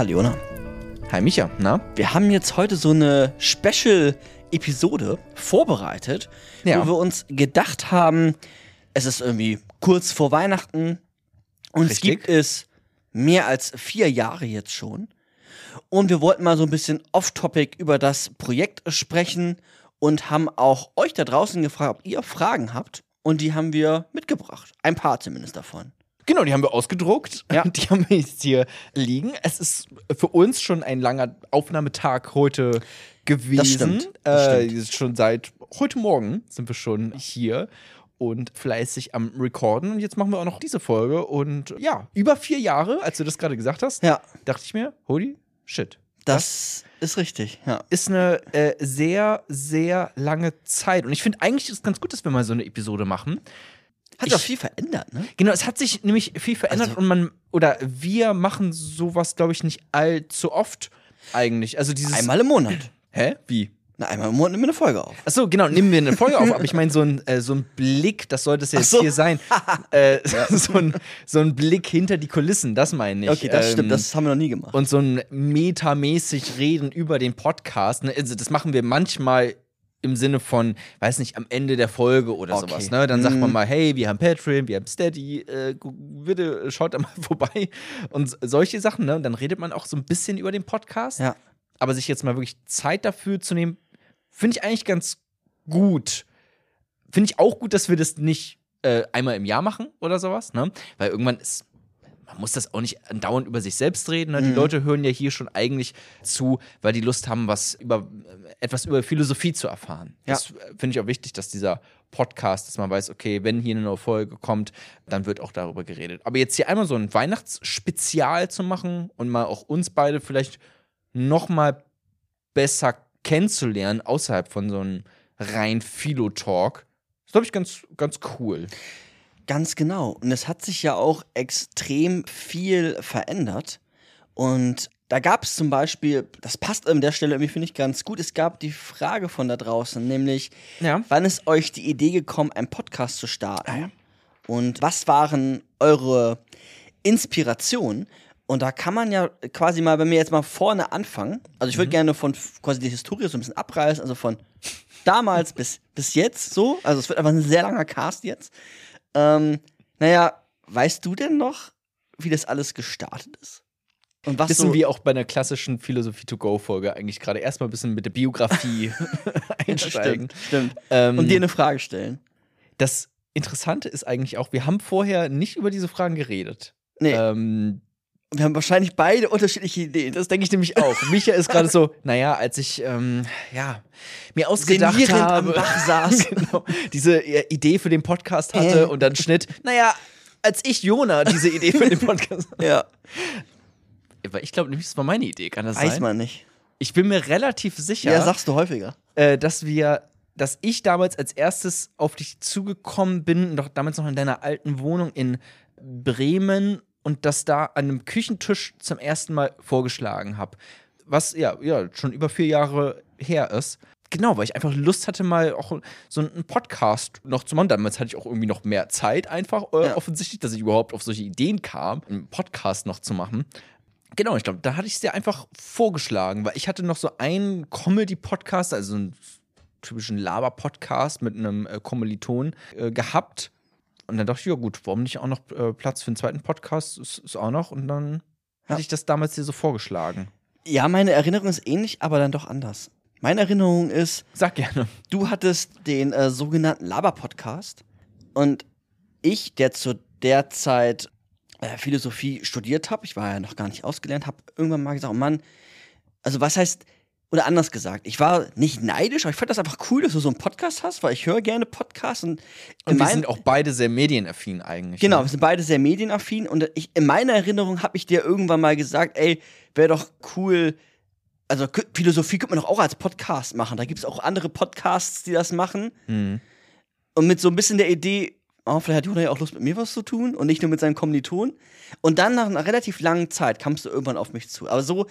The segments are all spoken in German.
Hallo Jona. Hi Micha, na? Wir haben jetzt heute so eine Special-Episode vorbereitet, Ja. wo wir uns gedacht haben, es ist irgendwie kurz vor Weihnachten. Uns Richtig. gibt es mehr als vier Jahre jetzt schon. Und wir wollten mal so ein bisschen off-topic über das Projekt sprechen und haben auch euch da draußen gefragt, ob ihr Fragen habt. Und die haben wir mitgebracht. Ein paar zumindest davon. Genau, die haben wir ausgedruckt. Ja. Die haben wir jetzt hier liegen. Es ist für uns schon ein langer Aufnahmetag heute gewesen. Das stimmt, das Äh, stimmt. schon seit heute Morgen sind wir schon hier und fleißig am Recorden. Und jetzt machen wir auch noch diese Folge. Und ja, über vier Jahre, als du das gerade gesagt hast, Ja, dachte ich mir, holy shit. das ist richtig. Ja. ist eine äh, sehr, sehr lange Zeit. Und ich finde eigentlich ist es ganz gut, dass wir mal so eine Episode machen. Hat Ich- doch viel verändert, ne? Genau, es hat sich nämlich viel verändert Also- und man, oder wir machen sowas, glaube ich, nicht allzu oft eigentlich. Also dieses. Einmal im Monat. Hä? Wie? Na, einmal im Monat nehmen wir eine Folge auf. Achso, genau, nehmen wir eine Folge auf, aber ich meine, so ein, äh, so ein Blick, das sollte es jetzt so. hier sein. äh, so, ein, so ein Blick hinter die Kulissen, das meine ich. Okay, das Ähm, stimmt, das haben wir noch nie gemacht. und so ein metamäßig reden über den Podcast. Ne? Also das machen wir manchmal im Sinne von, weiß nicht, am Ende der Folge oder Okay. sowas. Ne? Dann sagt man Mm. mal, hey, wir haben Patreon, wir haben Steady, äh, bitte schaut da mal vorbei. Und solche Sachen, ne? Und dann redet man auch so ein bisschen über den Podcast. ja. Aber sich jetzt mal wirklich Zeit dafür zu nehmen, finde ich eigentlich ganz gut. Finde ich auch gut, dass wir das nicht äh, einmal im Jahr machen oder sowas, ne? Weil irgendwann ist, man muss das auch nicht andauernd über sich selbst reden. Ne? Die Mhm. Leute hören ja hier schon eigentlich zu, weil die Lust haben, was über äh, etwas über Philosophie zu erfahren. Ja. Das äh, finde ich auch wichtig, dass dieser Podcast, dass man weiß, okay, wenn hier eine neue Folge kommt, dann wird auch darüber geredet. Aber jetzt hier einmal so ein Weihnachtsspezial zu machen und mal auch uns beide vielleicht noch mal besser kennenzulernen außerhalb von so einem rein Philo-Talk, ist, glaube ich, ganz, ganz cool. Ganz genau. Und es hat sich ja auch extrem viel verändert. Und da gab es zum Beispiel, das passt an der Stelle irgendwie, finde ich, ganz gut. Es gab die Frage von da draußen, nämlich, Ja. wann ist euch die Idee gekommen, einen Podcast zu starten? Und was waren eure Inspirationen? Und da kann man ja quasi mal, wenn wir jetzt mal vorne anfangen, also ich würde gerne von quasi die Historie so ein bisschen abreißen, also von damals bis, bis jetzt so, also es wird einfach ein sehr langer Cast jetzt. Ähm, naja, weißt du denn noch, wie das alles gestartet ist? Und was Bisschen so, wie auch bei einer klassischen Philosophie-to-go-Folge eigentlich gerade erstmal ein bisschen mit der Biografie einsteigen. Stimmt, stimmt. Ähm, Und dir eine Frage stellen. das Interessante ist eigentlich auch, wir haben vorher nicht über diese Fragen geredet. Nee, Ähm, wir haben wahrscheinlich beide unterschiedliche Ideen. das denke ich nämlich auch. Micha ist gerade so, naja, als ich ähm, ja, mir ausgedacht Senierend habe, am Bach saß. genau, diese Idee für den Podcast hatte Äh. und dann Schnitt, naja, als ich Jona diese Idee für den Podcast ja, Weil ich glaube nämlich, das war meine Idee, kann das weiß sein? man nicht. Ich bin mir relativ sicher, Ja, sagst du häufiger. äh, dass wir, dass ich damals als erstes auf dich zugekommen bin, doch damals noch in deiner alten Wohnung in Bremen und das da an einem Küchentisch zum ersten Mal vorgeschlagen habe. Was ja, ja schon über vier Jahre her ist. Genau, weil ich einfach Lust hatte, mal auch so einen Podcast noch zu machen. Damals hatte ich auch irgendwie noch mehr Zeit, einfach äh, Ja. offensichtlich, dass ich überhaupt auf solche Ideen kam, einen Podcast noch zu machen. Genau, ich glaube, da hatte ich es dir einfach vorgeschlagen, weil ich hatte noch so einen Comedy-Podcast, also einen typischen Laber-Podcast mit einem äh, Kommiliton äh, gehabt. Und dann dachte ich, ja gut, warum nicht auch noch äh, Platz für einen zweiten Podcast? Ist, ist auch noch. Und dann Ja. hatte ich das damals dir so vorgeschlagen. Ja, meine Erinnerung ist ähnlich, aber dann doch anders. Meine Erinnerung ist, Sag gerne. du hattest den äh, sogenannten Laber-Podcast und ich, der zu der Zeit äh, Philosophie studiert habe, ich war ja noch gar nicht ausgelernt, habe irgendwann mal gesagt, oh Mann, also was heißt, oder anders gesagt, ich war nicht neidisch, aber ich fand das einfach cool, dass du so einen Podcast hast, weil ich höre gerne Podcasts und, Und wir sind auch beide sehr medienaffin eigentlich. Genau, Ne? wir sind beide sehr medienaffin und ich, in meiner Erinnerung habe ich dir irgendwann mal gesagt, ey, wäre doch cool, also Philosophie könnte man doch auch als Podcast machen. Da gibt es auch andere Podcasts, die das machen. Mhm. Und mit so ein bisschen der Idee, oh, vielleicht hat Jona ja auch Lust mit mir was zu tun und nicht nur mit seinem Kommiliton. Und dann nach einer relativ langen Zeit kamst du irgendwann auf mich zu. Aber so,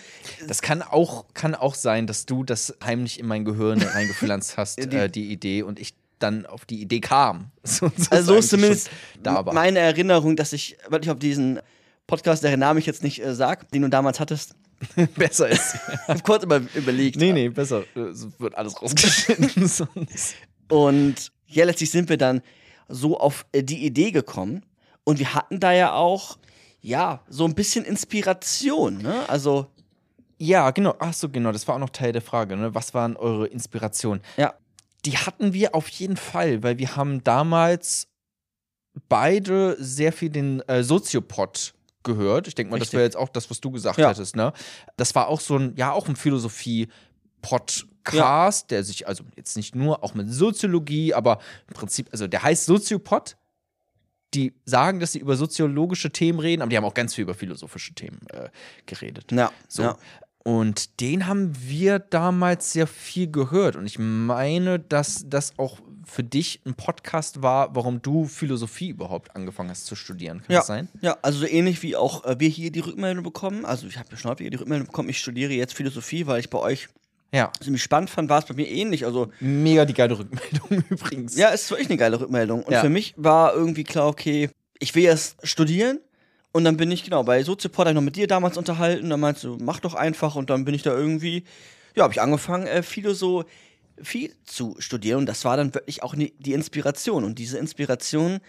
Das kann auch, kann auch sein, dass du das heimlich in mein Gehirn reingepflanzt hast, Die- äh, die Idee, und ich dann auf die Idee kam. sozusagen, also so ist zumindest meine Erinnerung, dass ich wirklich auf diesen Podcast, deren Name ich jetzt nicht äh, sag, den du damals hattest, besser ist. Ich habe kurz über, überlegt. nee, nee, besser. Es wird alles rausgeschnitten. Und ja, letztlich sind wir dann so auf äh, die Idee gekommen. Und wir hatten da ja auch, ja, so ein bisschen Inspiration, ne? Also, Ja, genau. Ach so, genau. Das war auch noch Teil der Frage. Ne? Was waren eure Inspirationen? ja, Die hatten wir auf jeden Fall, weil wir haben damals beide sehr viel den äh, Soziopod gehört. Ich denke mal, das Richtig. wäre jetzt auch das, was du gesagt Ja. hättest. Ne? Das war auch so ein, ja, auch ein Philosophie-Podcast, der sich also jetzt nicht nur auch mit Soziologie, aber im Prinzip, also der heißt Soziopod. Die sagen, dass sie über soziologische Themen reden, aber die haben auch ganz viel über philosophische Themen äh, geredet. ja, So. ja. Und den haben wir damals sehr viel gehört. Und ich meine, dass das auch für dich ein Podcast war, warum du Philosophie überhaupt angefangen hast zu studieren. Kann Ja, das sein? ja, also so ähnlich wie auch äh, wir hier die Rückmeldung bekommen. Also ich habe ja schon häufiger die Rückmeldung bekommen, ich studiere jetzt Philosophie, weil ich bei euch Ja. ziemlich spannend fand, war es bei mir ähnlich. Also Mega die geile Rückmeldung übrigens. ja, es ist wirklich eine geile Rückmeldung. Und Ja. für mich war irgendwie klar, okay, ich will erst studieren. Und dann bin ich, genau, bei Soziopod habe ich noch mit dir damals unterhalten. Dann meinst du, mach doch einfach. Und dann bin ich da irgendwie, ja, habe ich angefangen, äh, Philosophie zu studieren. Und das war dann wirklich auch ni- die Inspiration. Und diese Inspiration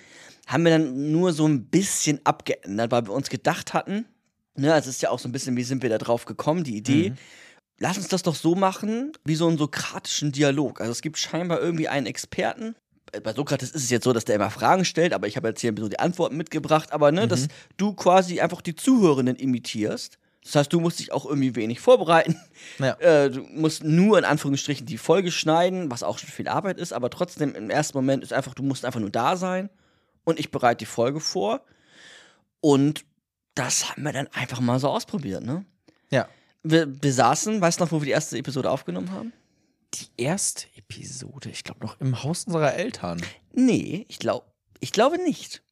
haben wir dann nur so ein bisschen abgeändert, weil wir uns gedacht hatten, ne, es ist ja auch so ein bisschen, wie sind wir da drauf gekommen, die Idee. Lass uns das doch so machen, wie so einen sokratischen Dialog. Also es gibt scheinbar irgendwie einen Experten. Bei Sokrates ist es jetzt so, dass der immer Fragen stellt, aber ich habe jetzt hier so die Antworten mitgebracht. Aber ne, dass du quasi einfach die Zuhörenden imitierst. Das heißt, du musst dich auch irgendwie wenig vorbereiten. Ja. Äh, du musst nur in Anführungsstrichen die Folge schneiden, was auch schon viel Arbeit ist, aber trotzdem im ersten Moment ist einfach, du musst einfach nur da sein und ich bereite die Folge vor. Und das haben wir dann einfach mal so ausprobiert, ne? Ja. Wir, wir saßen, weißt du noch, wo wir die erste Episode aufgenommen haben? Die erste Episode, ich glaube noch im Haus unserer Eltern. Nee, ich glaube ich glaube nicht.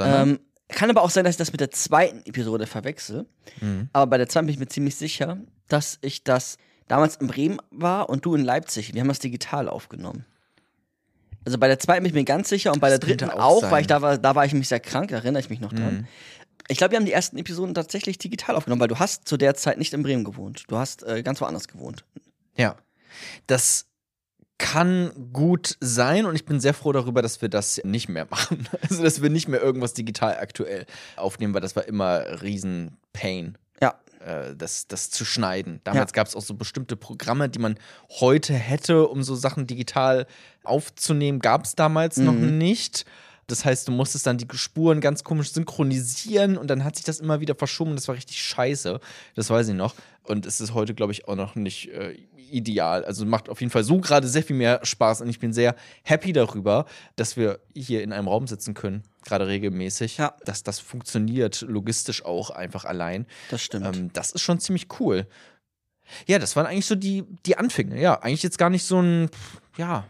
Ähm, kann aber auch sein, dass ich das mit der zweiten Episode verwechsel. Mhm. Aber bei der zweiten bin ich mir ziemlich sicher, dass ich das damals in Bremen war und du in Leipzig. Wir haben das digital aufgenommen. Also bei der zweiten bin ich mir ganz sicher und bei Das der dritten auch auch, weil ich da war, da war ich nämlich sehr krank, erinnere ich mich noch dran. Mhm. Ich glaube, wir haben die ersten Episoden tatsächlich digital aufgenommen, weil du hast zu der Zeit nicht in Bremen gewohnt. Du hast äh, ganz woanders gewohnt. Ja. Das kann gut sein und ich bin sehr froh darüber, dass wir das nicht mehr machen. Also, dass wir nicht mehr irgendwas digital aktuell aufnehmen, weil das war immer riesen Pain. Ja. äh, Das, das zu schneiden. Damals gab es auch so bestimmte Programme, die man heute hätte, um so Sachen digital aufzunehmen, gab es damals noch nicht. Das heißt, du musstest dann die Spuren ganz komisch synchronisieren und dann hat sich das immer wieder verschoben. Das war richtig scheiße. Das weiß ich noch. Und es ist heute, glaube ich, auch noch nicht äh, ideal. Also macht auf jeden Fall so gerade sehr viel mehr Spaß und ich bin sehr happy darüber, dass wir hier in einem Raum sitzen können, gerade regelmäßig. Ja. Dass das funktioniert, logistisch auch einfach allein. Das stimmt. Ähm, das ist schon ziemlich cool. Ja, das waren eigentlich so die, die Anfänge. Ja, eigentlich jetzt gar nicht so ein, ja.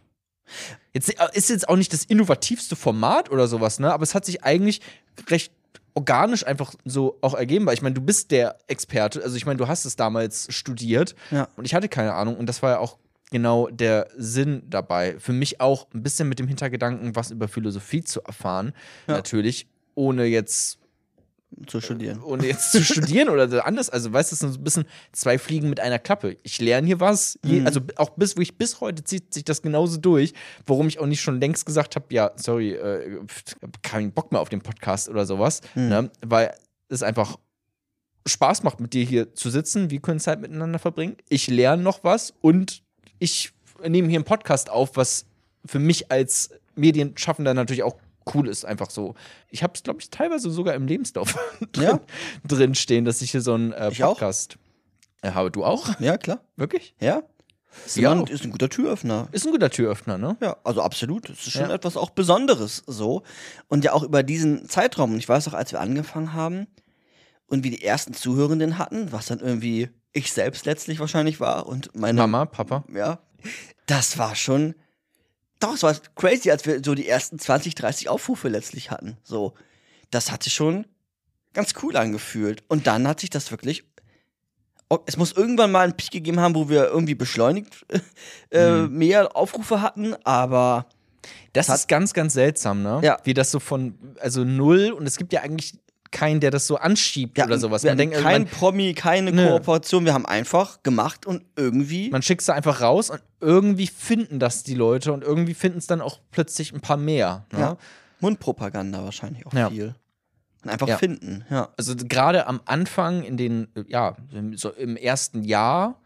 Jetzt äh, ist jetzt auch nicht das innovativste Format oder sowas, ne? Aber es hat sich eigentlich recht organisch einfach so auch ergeben, weil ich meine, du bist der Experte. Also ich meine, du hast es damals studiert Ja. und ich hatte keine Ahnung und das war ja auch genau der Sinn dabei. Für mich auch ein bisschen mit dem Hintergedanken, was über Philosophie zu erfahren, Ja. natürlich, ohne jetzt zu studieren. ohne jetzt zu studieren oder anders. Also, weißt du, es sind so ein bisschen zwei Fliegen mit einer Klappe. Ich lerne hier was. Mhm. also, auch bis, wo ich bis heute zieht sich das genauso durch, worum ich auch nicht schon längst gesagt habe, ja, sorry, äh, keinen Bock mehr auf den Podcast oder sowas. Mhm. Ne? Weil es einfach Spaß macht, mit dir hier zu sitzen. Wir können Zeit miteinander verbringen. Ich lerne noch was und ich nehme hier einen Podcast auf, was für mich als Medienschaffender natürlich auch cool ist, einfach so. Ich habe es, glaube ich, teilweise sogar im Lebenslauf drin, Ja. drin stehen, dass ich hier so einen äh. Podcast äh, habe. Du auch? Ja, klar. Wirklich? Ja. Ist, Ja. ein, ist ein guter Türöffner. Ist ein guter Türöffner, ne? Ja, also absolut. Das ist schon Ja. etwas auch Besonderes so. Und ja auch über diesen Zeitraum. Und ich weiß auch, als wir angefangen haben und wir die ersten Zuhörenden hatten, was dann irgendwie ich selbst letztlich wahrscheinlich war und meine Mama, Papa. Ja. Das war schon. Doch, es war crazy, als wir so die ersten 20, 30 Aufrufe letztlich hatten. So. Das hat sich schon ganz cool angefühlt. Und dann hat sich das wirklich. Oh, Es muss irgendwann mal einen Peak gegeben haben, wo wir irgendwie beschleunigt äh, Mhm. mehr Aufrufe hatten, aber Das Hat- ist ganz, ganz seltsam, ne? Ja. Wie das so von, also null und es gibt ja eigentlich keinen, der das so anschiebt Wir oder sowas. Man denkt, kein man, Promi, keine Nö. Kooperation. Wir haben einfach gemacht und irgendwie. man schickt es einfach raus und irgendwie finden das die Leute und irgendwie finden es dann auch plötzlich ein paar mehr. Ne? ja, Mundpropaganda wahrscheinlich auch Ja. viel. Und einfach Ja. finden, ja. Also gerade am Anfang, in den, äh, ja, so im ersten Jahr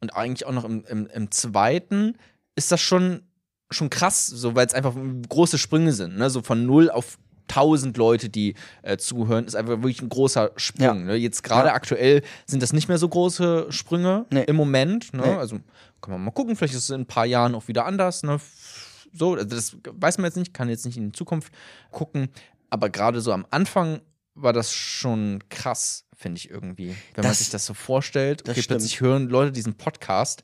und eigentlich auch noch im, im, im zweiten, ist das schon, schon krass, so weil es einfach große Sprünge sind. Ne? So von null auf 1000 Leute, die äh, zuhören, ist einfach wirklich ein großer Sprung. Ja. Ne? Jetzt gerade Ja. aktuell sind das nicht mehr so große Sprünge Nee. im Moment. Ne? Nee. Also kann man mal gucken, vielleicht ist es in ein paar Jahren auch wieder anders. Ne? So, also das weiß man jetzt nicht, kann jetzt nicht in die Zukunft gucken. Aber gerade so am Anfang war das schon krass, finde ich irgendwie. Wenn man Das- sich das so vorstellt, okay, plötzlich hören Leute diesen Podcast.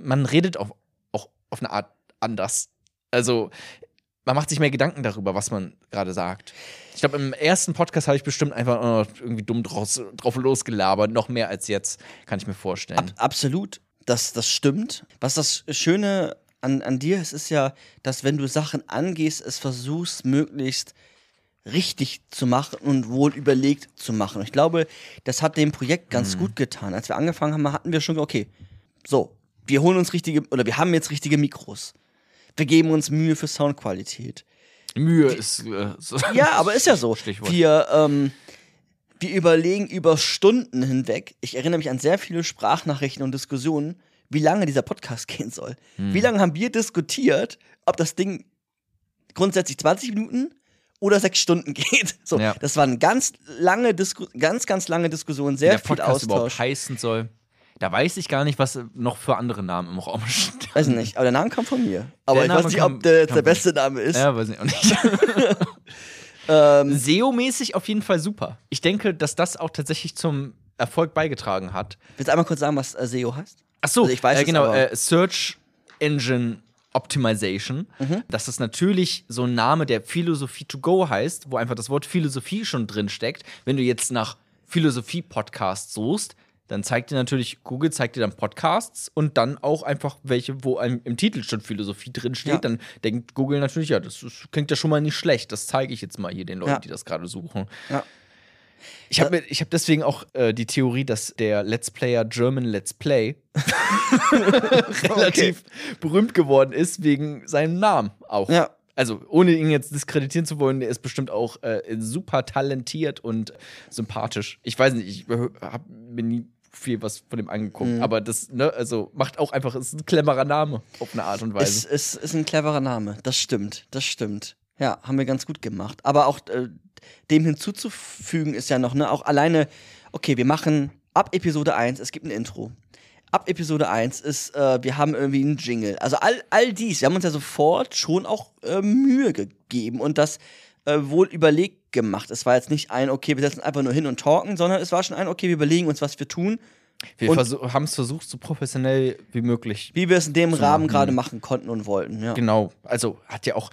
Man redet auch, auch auf eine Art anders. Also, man macht sich mehr Gedanken darüber, was man gerade sagt. Ich glaube, im ersten Podcast habe ich bestimmt einfach irgendwie dumm draus, drauf losgelabert, noch mehr als jetzt, kann ich mir vorstellen. Ab, absolut, das, das stimmt. Was das Schöne an, an dir ist, ist ja, dass wenn du Sachen angehst, es versuchst, möglichst richtig zu machen und wohl überlegt zu machen. Und ich glaube, das hat dem Projekt ganz gut getan. Als wir angefangen haben, hatten wir schon, okay, so, wir holen uns richtige, oder wir haben jetzt richtige Mikros. Wir geben uns Mühe für Soundqualität. Mühe ist äh, so. Ja, aber ist ja so. Stichwort. Wir, ähm, wir überlegen über Stunden hinweg. Ich erinnere mich an sehr viele Sprachnachrichten und Diskussionen, wie lange dieser Podcast gehen soll. Hm. Wie lange haben wir diskutiert, ob das Ding grundsätzlich 20 Minuten oder sechs Stunden geht. So, Ja. das waren ganz lange Disku ganz, ganz lange Diskussionen, sehr der viel Podcast überhaupt Austausch. heißen soll. Da weiß ich gar nicht, was noch für andere Namen im Raum stehen. Weiß ich nicht, aber der Name kam von mir. Aber Der ich Name weiß nicht, ob der jetzt der beste Name ist. Ja, weiß ich auch nicht. Ähm, SEO-mäßig auf jeden Fall super. Ich denke, dass das auch tatsächlich zum Erfolg beigetragen hat. willst du einmal kurz sagen, was äh, SEO heißt? Ach so, Also ich weiß äh, es, genau, äh, Search Engine Optimization. Mhm. Das ist natürlich so ein Name, der Philosophie to go heißt, wo einfach das Wort Philosophie schon drin steckt. Wenn du jetzt nach Philosophie-Podcasts suchst, dann zeigt dir natürlich, Google zeigt dir dann Podcasts und dann auch einfach welche, wo einem im Titel schon Philosophie drin steht. Ja. Dann denkt Google natürlich, ja, das ist, klingt ja schon mal nicht schlecht. Das zeige ich jetzt mal hier den Leuten, Ja. die das gerade suchen. Ja. Ich habe ich hab deswegen auch äh, die Theorie, dass der Let's Player German Let's Play relativ berühmt geworden ist wegen seinem Namen auch. Ja. Also, ohne ihn jetzt diskreditieren zu wollen, der ist bestimmt auch äh, super talentiert und sympathisch. Ich weiß nicht, ich habe mir nie viel was von dem angeguckt, Mhm. aber das, ne, also macht auch einfach, ist ein cleverer Name auf eine Art und Weise. Ist, ist, ist ein cleverer Name. Das stimmt. Das stimmt. Ja, haben wir ganz gut gemacht. Aber auch äh, dem hinzuzufügen ist ja noch, ne, auch alleine, okay, wir machen ab Episode 1, es gibt ein Intro. Ab Episode 1 ist, äh, wir haben irgendwie einen Jingle. Also all, all dies, wir haben uns ja sofort schon auch äh, Mühe gegeben und das äh, wohl überlegt gemacht. Es war jetzt nicht ein, okay, wir setzen einfach nur hin und talken, sondern es war schon ein, okay, wir überlegen uns, was wir tun, wir haben es versucht, so professionell wie möglich wie wir es in dem Rahmen gerade machen konnten und wollten. Ja. Genau, also hat ja auch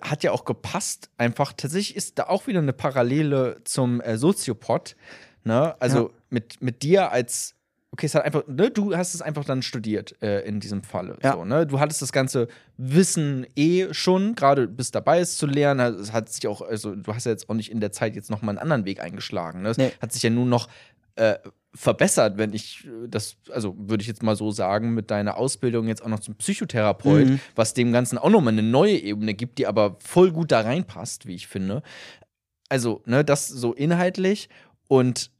hat ja auch gepasst. Einfach tatsächlich ist da auch wieder eine Parallele zum äh, Soziopod. Ne? Also Ja. mit, mit dir als Okay, es hat einfach, ne, du hast es einfach dann studiert äh, in diesem Falle. Ja. So, ne? Du hattest das ganze Wissen eh schon, gerade bist dabei, es zu lernen. Es hat sich auch, also du hast ja jetzt auch nicht in der Zeit jetzt nochmal einen anderen Weg eingeschlagen. Ne? Es Nee. hat sich ja nun noch äh, verbessert, wenn ich äh, das, also würde ich jetzt mal so sagen, mit deiner Ausbildung jetzt auch noch zum Psychotherapeut, Mhm. was dem Ganzen auch nochmal eine neue Ebene gibt, die aber voll gut da reinpasst, wie ich finde. Also, ne, das so inhaltlich und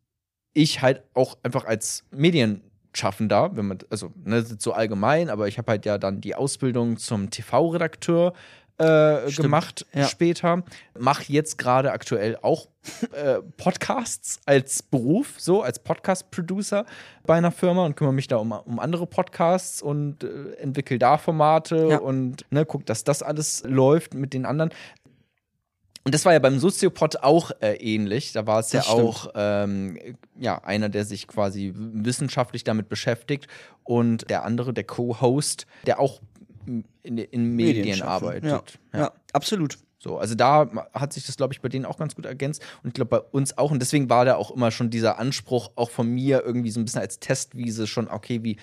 ich halt auch einfach als Medienschaffender, wenn man, also, ne, so allgemein, aber ich habe halt ja dann die Ausbildung zum TV-Redakteur äh, gemacht ja. später. Mache jetzt gerade aktuell auch äh, Podcasts als Beruf, so als Podcast-Producer bei einer Firma und kümmere mich da um, um andere Podcasts und äh, entwickle da Formate Ja. und ne, guck, dass das alles läuft mit den anderen. Und das war ja beim Soziopod auch äh, ähnlich. Da war es ja stimmt. auch ähm, ja, einer, der sich quasi wissenschaftlich damit beschäftigt und der andere, der Co-Host, der auch in, in Medien, Medien arbeitet. Ja, ja, absolut. So, also da hat sich das, glaube ich, bei denen auch ganz gut ergänzt und ich glaube bei uns auch. Und deswegen war da auch immer schon dieser Anspruch, auch von mir irgendwie so ein bisschen als Testwiese schon, okay, wie,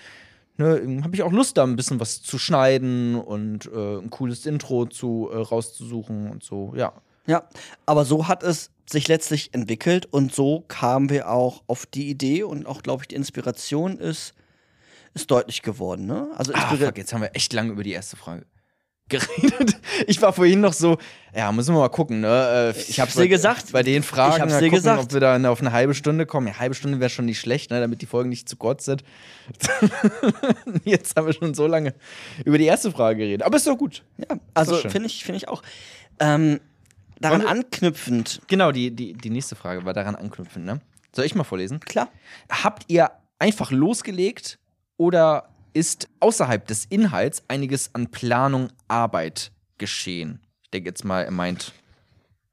ne, habe ich auch Lust, da ein bisschen was zu schneiden und äh, ein cooles Intro zu äh, rauszusuchen und so, ja. Ja, aber so hat es sich letztlich entwickelt und so kamen wir auch auf die Idee und auch, glaube ich, die Inspiration ist, ist deutlich geworden. Ne? Also Ah, fuck, jetzt haben wir echt lange über die erste Frage geredet. Ich war vorhin noch so, ja, müssen wir mal gucken, ne? Äh, Ich hab's dir gesagt. Bei den Fragen, Ich hab's dir gucken, gesagt. ob wir dann auf eine halbe Stunde kommen. Ja, halbe Stunde wäre schon nicht schlecht, ne? damit die Folgen nicht zu kurz sind. Jetzt haben wir schon so lange über die erste Frage geredet. Aber ist doch gut. ja, also finde ich, finde ich auch. Ähm, daran Wollen anknüpfend, Genau, die, die, die nächste Frage war daran anknüpfend, ne? Soll ich mal vorlesen? klar. Habt ihr einfach losgelegt oder ist außerhalb des Inhalts einiges an Planung, Arbeit geschehen? Ich denke jetzt mal, er meint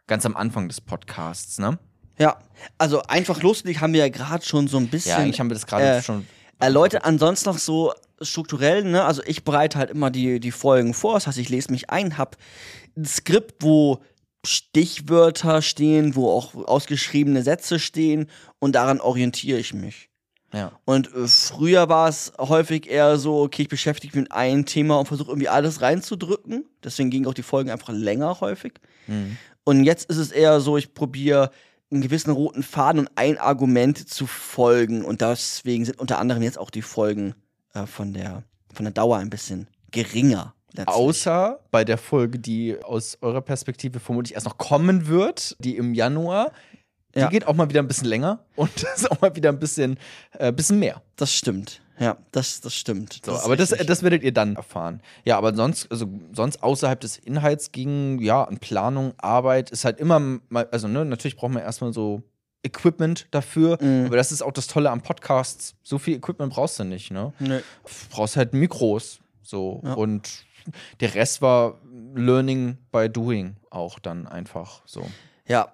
ganz am Anfang des Podcasts, ne? Ja, also einfach losgelegt haben wir ja gerade schon so ein bisschen. Ja, eigentlich haben wir das gerade äh, schon. erläutert. Ansonsten noch so strukturell, ne? Also ich bereite halt immer die, die Folgen vor. Das heißt, ich lese mich ein, hab ein Skript, wo Stichwörter stehen, wo auch ausgeschriebene Sätze stehen und daran orientiere ich mich. Ja. Und äh, früher war es häufig eher so, okay, ich beschäftige mich mit einem Thema und versuche irgendwie alles reinzudrücken. Deswegen gingen auch die Folgen einfach länger häufig. Mhm. Und jetzt ist es eher so, ich probiere einen gewissen roten Faden und ein Argument zu folgen. Und deswegen sind unter anderem jetzt auch die Folgen äh, von, der, von der Dauer ein bisschen geringer. Letztlich. Außer bei der Folge, die aus eurer Perspektive vermutlich erst noch kommen wird, die im Januar. Die Ja. geht auch mal wieder ein bisschen länger und das ist auch mal wieder ein bisschen, äh, bisschen mehr. Das stimmt. Ja, das, das stimmt. So, ist aber das, das werdet ihr dann erfahren. Ja, aber sonst, also sonst außerhalb des Inhalts ging, ja, an Planung, Arbeit, ist halt immer mal, also ne, natürlich braucht man erstmal so Equipment dafür, Mhm. aber das ist auch das Tolle am Podcasts. So viel Equipment brauchst du nicht, ne? Du brauchst halt Mikros, so. Ja. Und der Rest war Learning by Doing auch dann einfach so. Ja,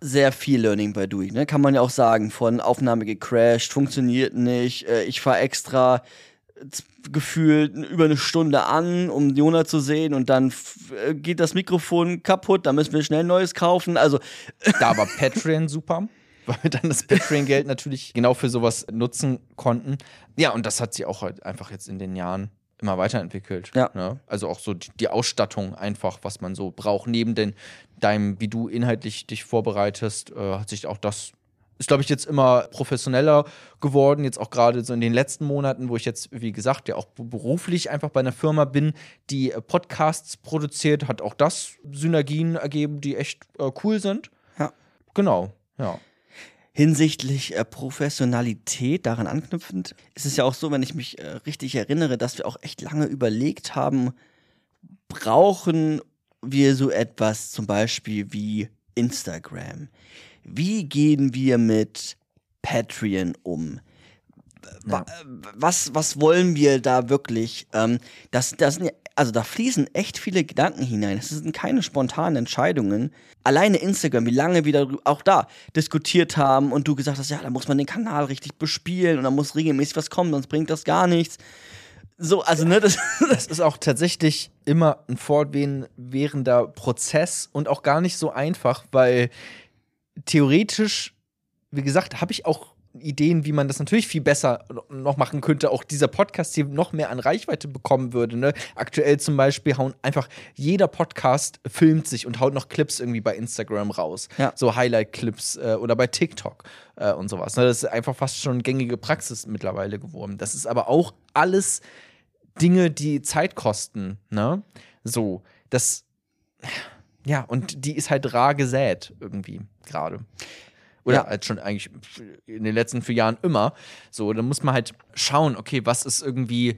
sehr viel Learning by Doing, ne? Kann man ja auch sagen. Von Aufnahme gecrashed, funktioniert nicht. Äh, ich fahre extra gefühlt über eine Stunde an, um Jona zu sehen und dann äh, geht das Mikrofon kaputt, da müssen wir schnell ein neues kaufen. Also, Da war Patreon super, weil wir dann das Patreon-Geld natürlich genau für sowas nutzen konnten. Ja, und das hat sich auch halt einfach jetzt in den Jahren immer weiterentwickelt. Ja. Ne? Also auch so die, die Ausstattung einfach, was man so braucht. Neben den, deinem, wie du inhaltlich dich vorbereitest, äh, hat sich auch das, ist glaube ich jetzt immer professioneller geworden. Jetzt auch gerade so in den letzten Monaten, wo ich jetzt, wie gesagt, ja auch beruflich einfach bei einer Firma bin, die äh, Podcasts produziert, hat auch das Synergien ergeben, die echt äh, cool sind. Ja. Genau, ja. Hinsichtlich äh, Professionalität, daran anknüpfend, ist es ja auch so, wenn ich mich äh, richtig erinnere, dass wir auch echt lange überlegt haben, brauchen wir so etwas zum Beispiel wie Instagram? Wie gehen wir mit Patreon um? Äh, Was, was wollen wir da wirklich? Ähm, das, das sind ja, also da fließen echt viele Gedanken hinein. Das sind keine spontanen Entscheidungen. Alleine Instagram, wie lange wir auch da diskutiert haben und du gesagt hast, ja, da muss man den Kanal richtig bespielen und da muss regelmäßig was kommen, sonst bringt das gar nichts. So, also ne, das, Es ist auch tatsächlich immer ein fortwährender Prozess und auch gar nicht so einfach, weil theoretisch, wie gesagt, habe ich auch Ideen, wie man das natürlich viel besser noch machen könnte. Auch dieser Podcast hier noch mehr an Reichweite bekommen würde. Ne? Aktuell zum Beispiel hauen einfach jeder Podcast filmt sich und haut noch Clips irgendwie bei Instagram raus. Ja. So Highlight-Clips äh, oder bei TikTok äh, und sowas. Ne? Das ist einfach fast schon gängige Praxis mittlerweile geworden. Das ist aber auch alles Dinge, die Zeit kosten, ne? So, das, ja, und die ist halt rar gesät irgendwie gerade. Oder Ja. halt schon eigentlich in den letzten vier Jahren immer. So, da muss man halt schauen, okay, was ist irgendwie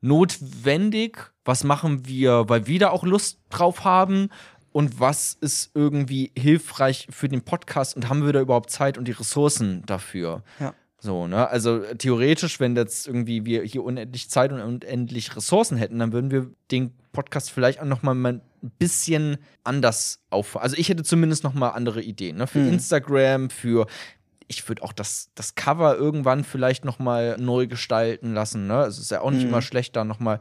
notwendig, was machen wir, weil wir da auch Lust drauf haben und was ist irgendwie hilfreich für den Podcast und haben wir da überhaupt Zeit und die Ressourcen dafür? Ja. So, ne? Also theoretisch, wenn jetzt irgendwie wir hier unendlich Zeit und unendlich Ressourcen hätten, dann würden wir den Podcast vielleicht auch noch mal ein bisschen anders auf. Also ich hätte zumindest noch mal andere Ideen, ne? Für Mhm. Instagram, für ich würde auch das, das Cover irgendwann vielleicht noch mal neu gestalten lassen, ne? Es ist ja auch nicht Mhm. immer schlecht, da noch mal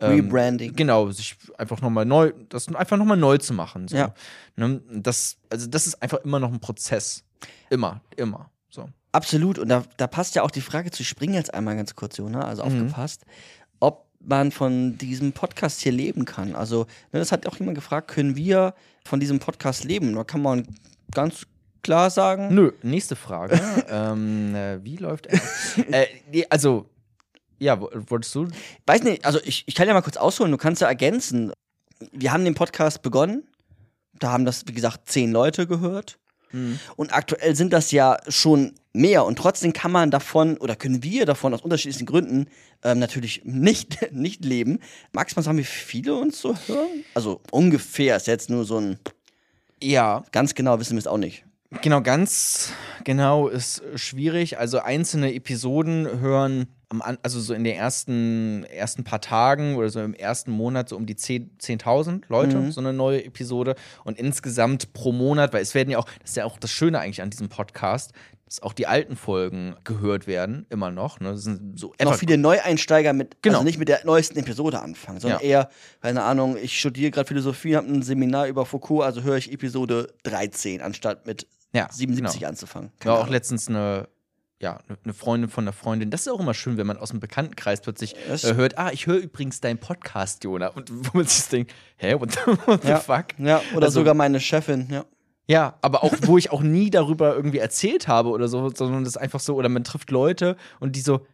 ähm, Rebranding. Genau, sich einfach noch mal neu, das einfach noch mal neu zu machen. So. Ja. Ne? Das, also das ist einfach immer noch ein Prozess. Immer, immer. So. Absolut. Und da, da passt ja auch die Frage zu, ich springe jetzt einmal ganz kurz, Jona, also aufgepasst, ob man von diesem Podcast hier leben kann. Also, ne, das hat auch jemand gefragt, können wir von diesem Podcast leben? Da kann man ganz klar sagen. Nö, nächste Frage. ähm, äh, wie läuft er? äh, nee, also, ja, wo- wolltest du? Weiß nicht, also ich, ich kann ja mal kurz ausholen, du kannst ja ergänzen. Wir haben den Podcast begonnen. Da haben das, wie gesagt, zehn Leute gehört. Und aktuell sind das ja schon mehr. Und trotzdem kann man davon, oder können wir davon aus unterschiedlichsten Gründen ähm, natürlich nicht, nicht leben. Magst du mal sagen, wie viele uns so hören? Also ungefähr ist jetzt nur so ein, Ja, ganz genau wissen wir es auch nicht. Genau, ganz genau ist schwierig. Also einzelne Episoden hören, also so in den ersten, ersten paar Tagen oder so im ersten Monat so um die 10 10.000 Leute, so eine neue Episode. Und insgesamt pro Monat, weil es werden ja auch, das ist ja auch das Schöne eigentlich an diesem Podcast, dass auch die alten Folgen gehört werden, immer noch. Ne? Das sind so Noch viele Neueinsteiger mit, Genau. also nicht mit der neuesten Episode anfangen, sondern Ja. eher, keine Ahnung, ich studiere gerade Philosophie, habe ein Seminar über Foucault, also höre ich Episode 13, anstatt mit Ja, 77 genau. anzufangen. Ja, Keine auch Ahnung. letztens eine, ja, eine Freundin von einer Freundin. Das ist auch immer schön, wenn man aus dem Bekanntenkreis plötzlich äh, hört, ah, ich höre übrigens deinen Podcast, Jona. Und wo man sich denkt, hä, what the, what the ja. fuck? Ja, oder Also- sogar meine Chefin, ja. Ja, aber auch, wo ich auch nie darüber irgendwie erzählt habe oder so, sondern das ist einfach so, oder man trifft Leute und die so,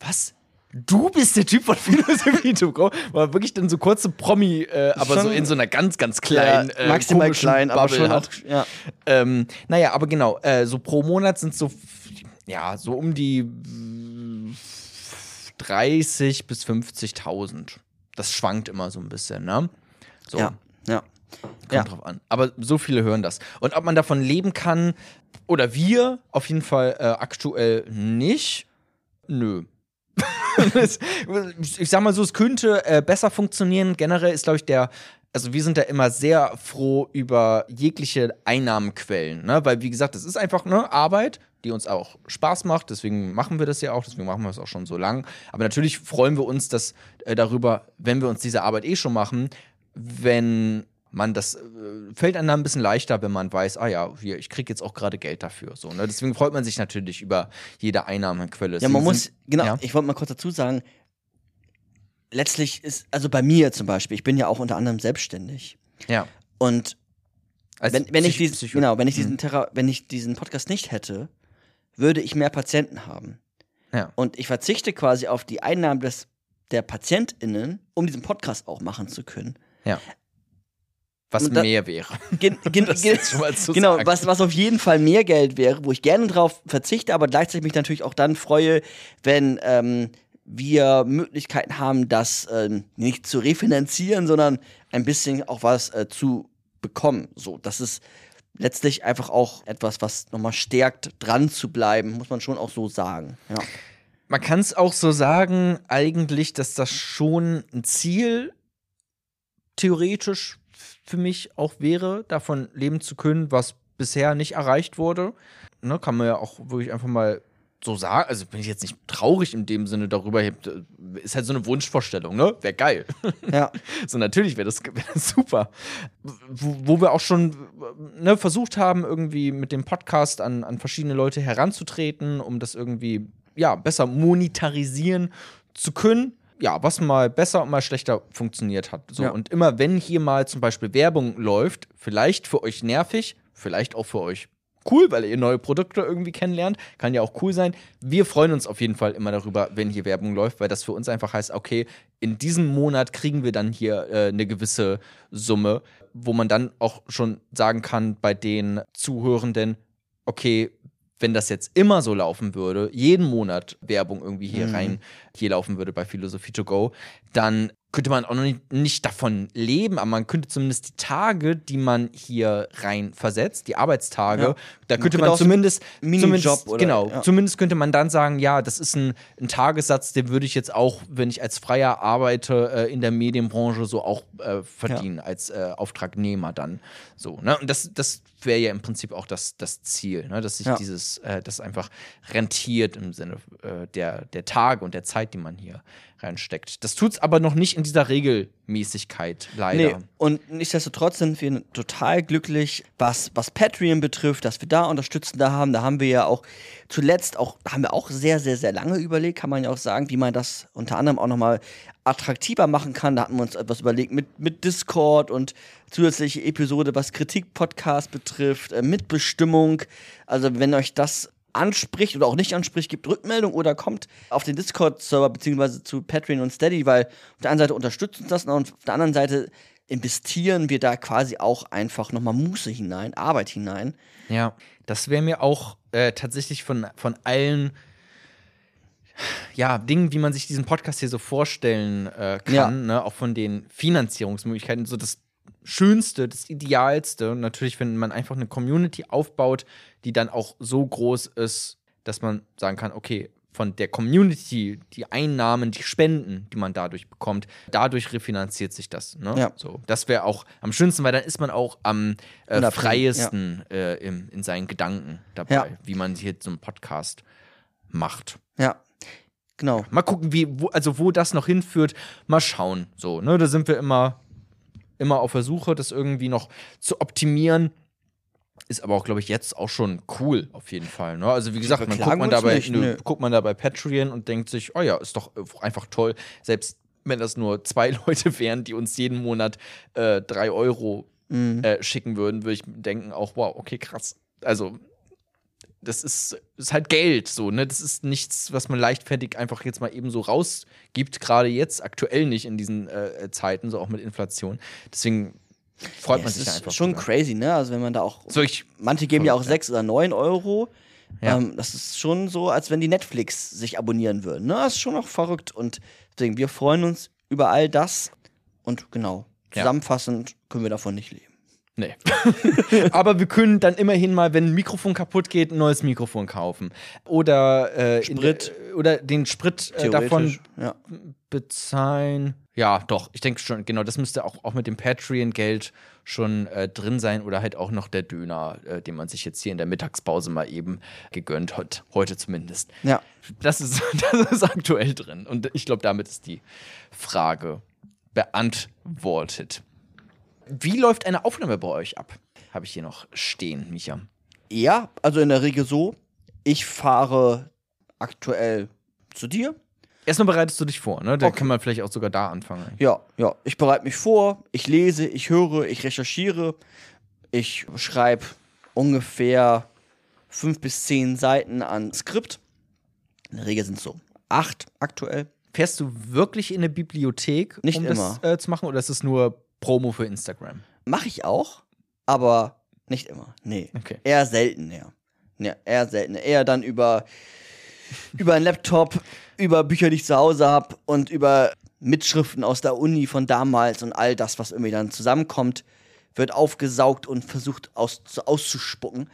was? Du bist der Typ von Philosophie to go? War wirklich dann so kurze Promi, äh, aber Schon- so in so einer ganz, ganz kleinen, ja, maximal komischen klein, aber Bubble schon hat. auch, ja. Ähm, naja, aber genau, äh, so pro Monat sind so, ja, so um die äh, 30 bis 50.000. Das schwankt immer so ein bisschen, ne? So, Ja, ja. Kommt ja. drauf an. Aber so viele hören das. Und ob man davon leben kann, oder wir, auf jeden Fall äh, aktuell nicht, nö. Ich sag mal so, es könnte äh, besser funktionieren. Generell ist, glaube ich, der, also wir sind da immer sehr froh über jegliche Einnahmenquellen, ne? Weil, wie gesagt, das ist einfach ne, Arbeit, die uns auch Spaß macht. Deswegen machen wir das ja auch, deswegen machen wir es auch schon so lang. Aber natürlich freuen wir uns dass, äh, darüber, wenn wir uns diese Arbeit eh schon machen, wenn man das äh, fällt einem dann ein bisschen leichter, wenn man weiß, ah ja, hier, ich kriege jetzt auch gerade Geld dafür. So, ne? Deswegen freut man sich natürlich über jede Einnahmequelle. Ja, man Deswegen muss, sind- genau, ja. ich wollte mal kurz dazu sagen, letztlich ist, also bei mir zum Beispiel, ich bin ja auch unter anderem selbstständig. Ja. Und Als wenn, wenn, ich diesen, genau, wenn ich diesen Mhm. Wenn ich diesen Podcast nicht hätte, würde ich mehr Patienten haben. Ja. Und ich verzichte quasi auf die Einnahmen des, der PatientInnen, um diesen Podcast auch machen zu können. ja. Was da- mehr wäre. Gen, gen, gen, genau, sagen. was, was auf jeden Fall mehr Geld wäre, wo ich gerne drauf verzichte, aber gleichzeitig mich natürlich auch dann freue, wenn ähm, wir Möglichkeiten haben, das ähm, nicht zu refinanzieren, sondern ein bisschen auch was äh, zu bekommen. So, das ist letztlich einfach auch etwas, was nochmal stärkt, dran zu bleiben, muss man schon auch so sagen. Ja. Man kann es auch so sagen, eigentlich, dass das schon ein Ziel theoretisch für mich auch wäre, davon leben zu können, was bisher nicht erreicht wurde. Ne, kann man ja auch wirklich einfach mal so sagen. Also bin ich jetzt nicht traurig in dem Sinne darüber. Ist halt so eine Wunschvorstellung, ne? Wäre geil. ja. So, natürlich wäre das, wär das super. Wo, wo wir auch schon ne, versucht haben, irgendwie mit dem Podcast an, an verschiedene Leute heranzutreten, um das irgendwie ja, besser monetarisieren zu können. Ja, was mal besser und mal schlechter funktioniert hat. So, Ja. Und immer, wenn hier mal zum Beispiel Werbung läuft, vielleicht für euch nervig, vielleicht auch für euch cool, weil ihr neue Produkte irgendwie kennenlernt. Kann ja auch cool sein. Wir freuen uns auf jeden Fall immer darüber, wenn hier Werbung läuft, weil das für uns einfach heißt, okay, in diesem Monat kriegen wir dann hier äh, eine gewisse Summe, wo man dann auch schon sagen kann bei den Zuhörenden, okay, wenn das jetzt immer so laufen würde, jeden Monat Werbung irgendwie hier Mhm. rein hier laufen würde bei Philosophie to go, dann könnte man auch noch nicht, nicht davon leben, aber man könnte zumindest die Tage, die man hier rein versetzt, die Arbeitstage, Ja. da Man könnte man so zumindest, Minijob oder- genau, ja. zumindest könnte man dann sagen, ja, das ist ein, ein Tagessatz, den würde ich jetzt auch, wenn ich als Freier arbeite äh, in der Medienbranche, so auch äh, verdienen als äh, Auftragnehmer dann. So, ne? Und das, das wäre ja im Prinzip auch das, das Ziel, ne? dass sich Ja. dieses, äh, das einfach rentiert im Sinne äh, der, der Tage und der Zeit, die man hier reinsteckt. Das tut es aber noch nicht in dieser Regelmäßigkeit, leider. Nee, und nichtsdestotrotz sind wir total glücklich, was, was Patreon betrifft, dass wir da Unterstützende haben. Da haben wir ja auch zuletzt auch, haben wir auch sehr, sehr, sehr lange überlegt, kann man ja auch sagen, wie man das unter anderem auch nochmal attraktiver machen kann. Da hatten wir uns etwas überlegt mit, mit Discord und zusätzliche Episode, was Kritik-Podcast betrifft, äh, Mitbestimmung. Also wenn euch das anspricht oder auch nicht anspricht, gibt Rückmeldung oder kommt auf den Discord-Server beziehungsweise zu Patreon und Steady, weil auf der einen Seite unterstützt uns das und auf der anderen Seite investieren wir da quasi auch einfach nochmal Muße hinein, Arbeit hinein. Ja, das wäre mir auch äh, tatsächlich von, von allen ja, Dingen, wie man sich diesen Podcast hier so vorstellen äh, kann, Ja. ne? auch von den Finanzierungsmöglichkeiten, so das Schönste, das Idealste. Und natürlich, wenn man einfach eine Community aufbaut, die dann auch so groß ist, dass man sagen kann, okay, von der Community, die Einnahmen, die Spenden, die man dadurch bekommt, dadurch refinanziert sich das. Ne? Ja. So, das wäre auch am schönsten, weil dann ist man auch am äh, freiesten äh, im, in seinen Gedanken dabei, Ja. wie man hier so einen Podcast macht. Ja, genau. Mal gucken, wie, wo, also wo das noch hinführt. Mal schauen. So, ne? Da sind wir immer, immer auf der Suche, das irgendwie noch zu optimieren. Ist aber auch, glaube ich, jetzt auch schon cool, auf jeden Fall. Ne? Also, wie gesagt, man guckt man, dabei, nicht, nö. guckt man da bei Patreon und denkt sich, oh ja, ist doch äh, einfach toll. Selbst wenn das nur zwei Leute wären, die uns jeden Monat äh, drei Euro Mhm. äh, schicken würden, würde ich denken, auch, wow, okay, krass. Also, das ist, ist halt Geld, so, ne? Das ist nichts, was man leichtfertig einfach jetzt mal eben so rausgibt, gerade jetzt, aktuell nicht in diesen äh, Zeiten, so auch mit Inflation. Deswegen freut Ja, man sich ist einfach. schon drüber. crazy, ne? Also wenn man da auch. So, ich, Manche geben ja auch. 6 oder 9 Euro. Ja. Ähm, das ist schon so, als wenn die Netflix sich abonnieren würden. Ne? Das ist schon auch verrückt. Und deswegen, wir freuen uns über all das. Und genau, zusammenfassend können wir davon nicht leben. Nee. Aber wir können dann immerhin mal, wenn ein Mikrofon kaputt geht, ein neues Mikrofon kaufen. Oder, äh, in Sprit. der- oder den Sprit äh, davon. Ja. bezahlen. Ja, doch, ich denke schon, genau, das müsste auch, auch mit dem Patreon-Geld schon äh, drin sein oder halt auch noch der Döner, äh, den man sich jetzt hier in der Mittagspause mal eben gegönnt hat, heute zumindest. ja. Das ist, das ist aktuell drin und ich glaube, damit ist die Frage beantwortet. Wie läuft eine Aufnahme bei euch ab? Habe ich hier noch stehen, Micha. Ja, also in der Regel so. Ich fahre aktuell zu dir. Erstmal bereitest du dich vor, ne? Da Okay. kann man vielleicht auch sogar da anfangen. Ja, ja. Ich bereite mich vor, ich lese, ich höre, ich recherchiere, ich schreibe ungefähr fünf bis zehn Seiten an Skript. In der Regel sind es so acht aktuell. Fährst du wirklich in eine Bibliothek, Nicht um immer. das äh, zu machen, oder ist es nur Promo für Instagram? Mache ich auch, aber nicht immer. Nee. Okay. Eher selten, ja. Ja, eher selten. Eher dann über, über einen Laptop, über Bücher, die ich zu Hause habe und über Mitschriften aus der Uni von damals und all das, was irgendwie dann zusammenkommt, wird aufgesaugt und versucht aus, auszuspucken.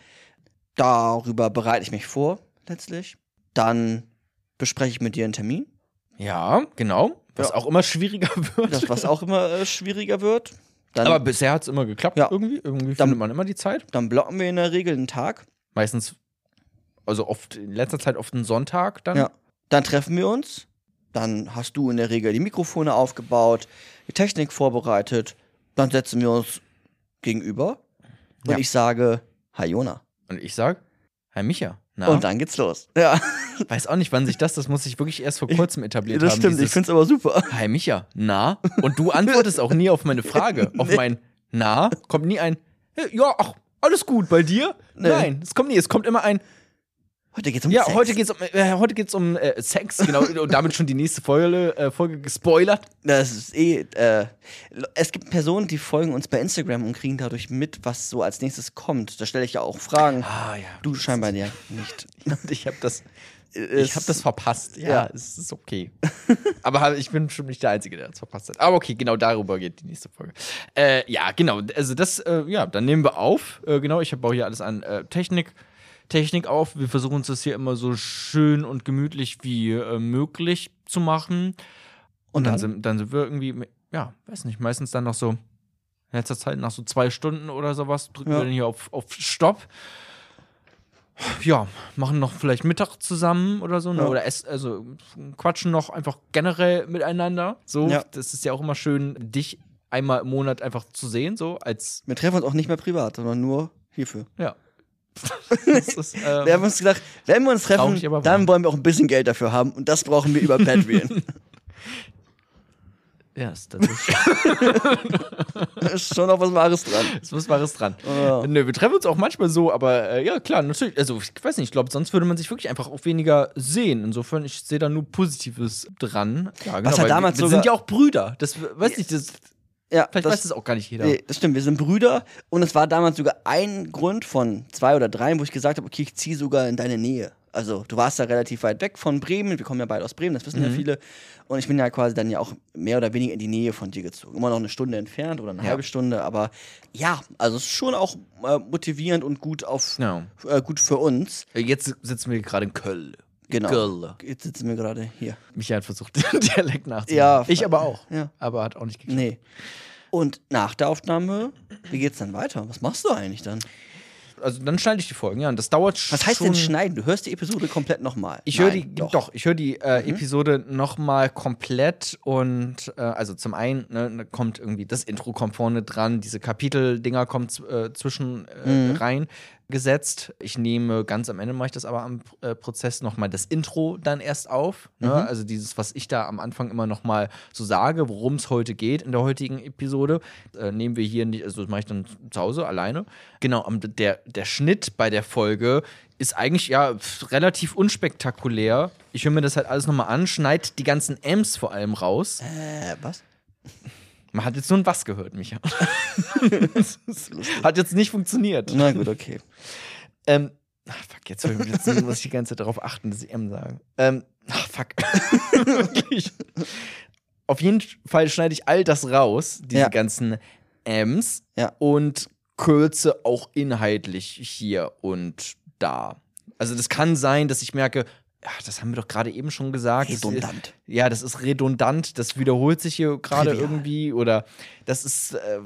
Darüber bereite ich mich vor, letztlich. Dann bespreche ich mit dir einen Termin. Ja, genau. Was Ja. auch immer schwieriger wird. Das, was auch immer äh, schwieriger wird. Dann, Aber bisher hat es immer geklappt, Ja. irgendwie. Irgendwie Dann- findet man immer die Zeit. dann blocken wir in der Regel einen Tag. Meistens, also oft in letzter Zeit oft einen Sonntag dann. Ja. Dann treffen wir uns. Dann hast du in der Regel die Mikrofone aufgebaut, die Technik vorbereitet. Dann setzen wir uns gegenüber. Und Ja. ich sage, Hi Jona. Und ich sag, Hi Micha. Na, Und dann geht's los. Ja, weiß auch nicht, wann sich das, das muss ich wirklich erst vor kurzem etabliert das haben. stimmt. Ich find's aber super. Hi Micha, na? Und du antwortest auch nie auf meine Frage. Auf mein Na kommt nie ein, "Hey, ja, ach, alles gut bei dir? Nee. Nein, es kommt nie. Es kommt immer ein, Heute geht's um ja, Sex. heute geht's um, äh, heute geht's um äh, Sex, genau. und damit schon die nächste Folge, äh, Folge gespoilert. Das ist eh. Äh, es gibt Personen, die folgen uns bei Instagram und kriegen dadurch mit, was so als nächstes kommt. Da stelle ich ja auch Fragen. Ah, ja. Du scheinbar ja nicht. Ich habe das, ich habe das verpasst. Ja, Ja. es ist okay. Aber ich bin schon nicht der Einzige, der das verpasst hat. Aber okay, genau darüber geht die nächste Folge. Äh, ja, genau. Also das, äh, ja, dann nehmen wir auf. Äh, genau, ich baue hier alles an äh, Technik. Technik auf. Wir versuchen uns das hier immer so schön und gemütlich wie äh, möglich zu machen. Und dann, sind, dann sind wir irgendwie, ja, weiß nicht, meistens dann noch so, in letzter Zeit nach so zwei Stunden oder sowas, drücken Ja. wir dann hier auf, auf Stopp. ja, machen noch vielleicht Mittag zusammen oder so, ne? Ja. Oder ess, also quatschen noch einfach generell miteinander. So, Ja. das ist ja auch immer schön, dich einmal im Monat einfach zu sehen, so als Wir treffen uns auch nicht mehr privat, sondern nur hierfür. ja. Das ist, ähm, Wir haben uns gedacht, wenn wir uns treffen, dann wollen wir auch ein bisschen Geld dafür haben und das brauchen wir über Patreon. ja, ist tatsächlich. da ist schon noch was Wahres dran. ist was Wahres dran. Ja. Nö, wir treffen uns auch manchmal so, aber äh, ja, klar, natürlich. Also, ich weiß nicht, ich glaube, sonst würde man sich wirklich einfach auch weniger sehen. Insofern, ich sehe da nur Positives dran. Ja, genau, Was ja weil damals wir, wir sind ja auch Brüder. Das weiß nicht, das, Ja, vielleicht das, weiß das auch gar nicht jeder. Nee, das stimmt, wir sind Brüder und es war damals sogar ein Grund von zwei oder dreien, wo ich gesagt habe, okay, ich ziehe sogar in deine Nähe. Also du warst da relativ weit weg von Bremen, wir kommen ja beide aus Bremen, das wissen Mhm. ja viele. Und ich bin ja quasi dann ja auch mehr oder weniger in die Nähe von dir gezogen. Immer noch eine Stunde entfernt oder eine Ja. halbe Stunde, aber ja, also es ist schon auch äh, motivierend und gut auf Ja. äh, gut für uns. Jetzt sitzen wir gerade in Köln. Genau. Köln. Jetzt sitzen wir gerade hier. Michael hat versucht, den Dialekt nachzumachen. Ja, ich aber auch. Ja. Aber hat auch nicht geklappt. Nee. Und nach der Aufnahme, wie geht's dann weiter? Was machst du eigentlich dann? Also dann schneide ich die Folgen, ja. Und das dauert Was heißt schon denn schneiden? Du hörst die Episode komplett nochmal. Ich höre die, doch. ich höre die äh, Episode nochmal komplett und äh, also zum einen ne, kommt irgendwie das Intro kommt vorne dran, diese Kapiteldinger kommen äh, zwischen äh, rein gesetzt. Ich nehme ganz am Ende mache ich das aber am äh, Prozess nochmal das Intro dann erst auf. Ne? Also dieses, was ich da am Anfang immer nochmal so sage, worum es heute geht in der heutigen Episode, äh, nehmen wir hier nicht, also das mache ich dann zu Hause alleine. Genau, der, der Schnitt bei der Folge ist eigentlich ja relativ unspektakulär. Ich höre mir das halt alles nochmal an, schneide die ganzen M's vor allem raus. Äh, was? Man hat jetzt nur ein Was gehört, Micha. hat jetzt nicht funktioniert. Na gut, okay. Ähm, ach, fuck, jetzt, jetzt muss ich die ganze Zeit darauf achten, dass ich M sage. Ähm, ach, fuck. Auf jeden Fall schneide ich all das raus, diese Ja. ganzen M's, Ja. und kürze auch inhaltlich hier und da. Also das kann sein, dass ich merke, ja, das haben wir doch gerade eben schon gesagt. Redundant. ja, das ist redundant, das wiederholt sich hier gerade irgendwie oder das ist, äh,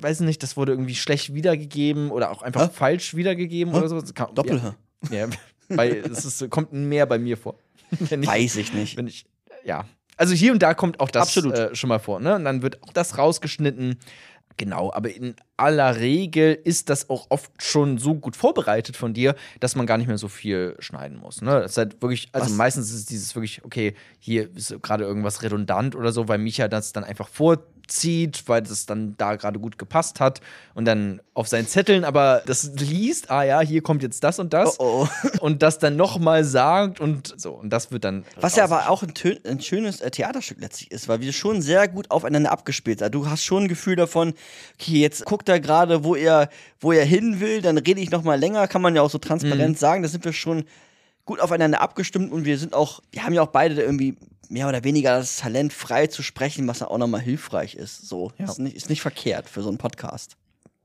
weiß ich nicht, das wurde irgendwie schlecht wiedergegeben oder auch einfach Hä? falsch wiedergegeben Hä? oder so. Das kann- Doppelhör. Ja, ja weil es ist, kommt mehr bei mir vor. Ich, Weiß ich nicht. wenn ich, ja. Also hier und da kommt auch das. Äh, schon mal vor, ne? Und dann wird auch das rausgeschnitten. Genau, aber in aller Regel ist das auch oft schon so gut vorbereitet von dir, dass man gar nicht mehr so viel schneiden muss. Ne? Das ist halt wirklich, also Was? meistens ist es dieses wirklich, okay, hier ist gerade irgendwas redundant oder so, weil Micha das dann einfach vorzieht, weil das dann da gerade gut gepasst hat und dann auf seinen Zetteln aber das liest, ah ja, hier kommt jetzt das und das Oh, und das dann nochmal sagt und so. Und das wird dann. Was ja aber auch ein, ein schönes äh, Theaterstück letztlich ist, weil wir schon sehr gut aufeinander abgespielt sind. Du hast schon ein Gefühl davon, okay, jetzt guckt er gerade, wo er, wo er hin will, dann rede ich noch mal länger, kann man ja auch so transparent Mhm. sagen. Da sind wir schon gut aufeinander abgestimmt und wir sind auch, wir haben ja auch beide irgendwie mehr oder weniger das Talent, frei zu sprechen, was ja auch nochmal hilfreich ist. So, Ja. ist, nicht, ist nicht verkehrt für so einen Podcast.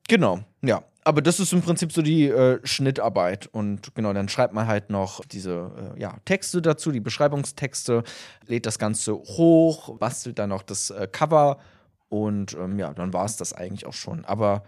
Genau, ja. Aber das ist im Prinzip so die äh, Schnittarbeit. Und genau, dann schreibt man halt noch diese äh, ja, Texte dazu, die Beschreibungstexte, lädt das Ganze hoch, bastelt dann noch das äh, Cover und ähm, ja, dann war es das eigentlich auch schon. Aber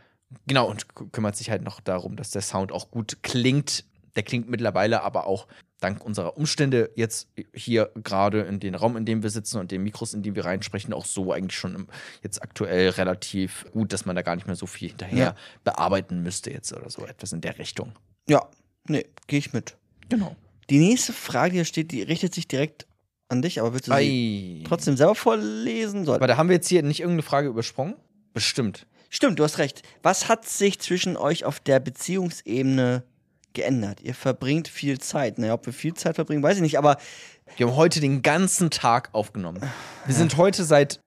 genau, und kü- kümmert sich halt noch darum, dass der Sound auch gut klingt. Der klingt mittlerweile aber auch dank unserer Umstände jetzt hier gerade in den Raum, in dem wir sitzen und den Mikros, in die wir reinsprechen, auch so eigentlich schon jetzt aktuell relativ gut, dass man da gar nicht mehr so viel hinterher Ja. bearbeiten müsste jetzt oder so etwas in der Richtung. Ja, nee, gehe ich mit. Genau. Die nächste Frage, die hier steht, die richtet sich direkt an dich, aber willst du sie Ei. trotzdem selber vorlesen? Soll. Aber da haben wir jetzt hier nicht irgendeine Frage übersprungen? Bestimmt. Stimmt, du hast recht. Was hat sich zwischen euch auf der Beziehungsebene geändert? Ihr verbringt viel Zeit. Naja, ob wir viel Zeit verbringen, weiß ich nicht, aber Wir haben heute den ganzen Tag aufgenommen. Wir sind heute seit,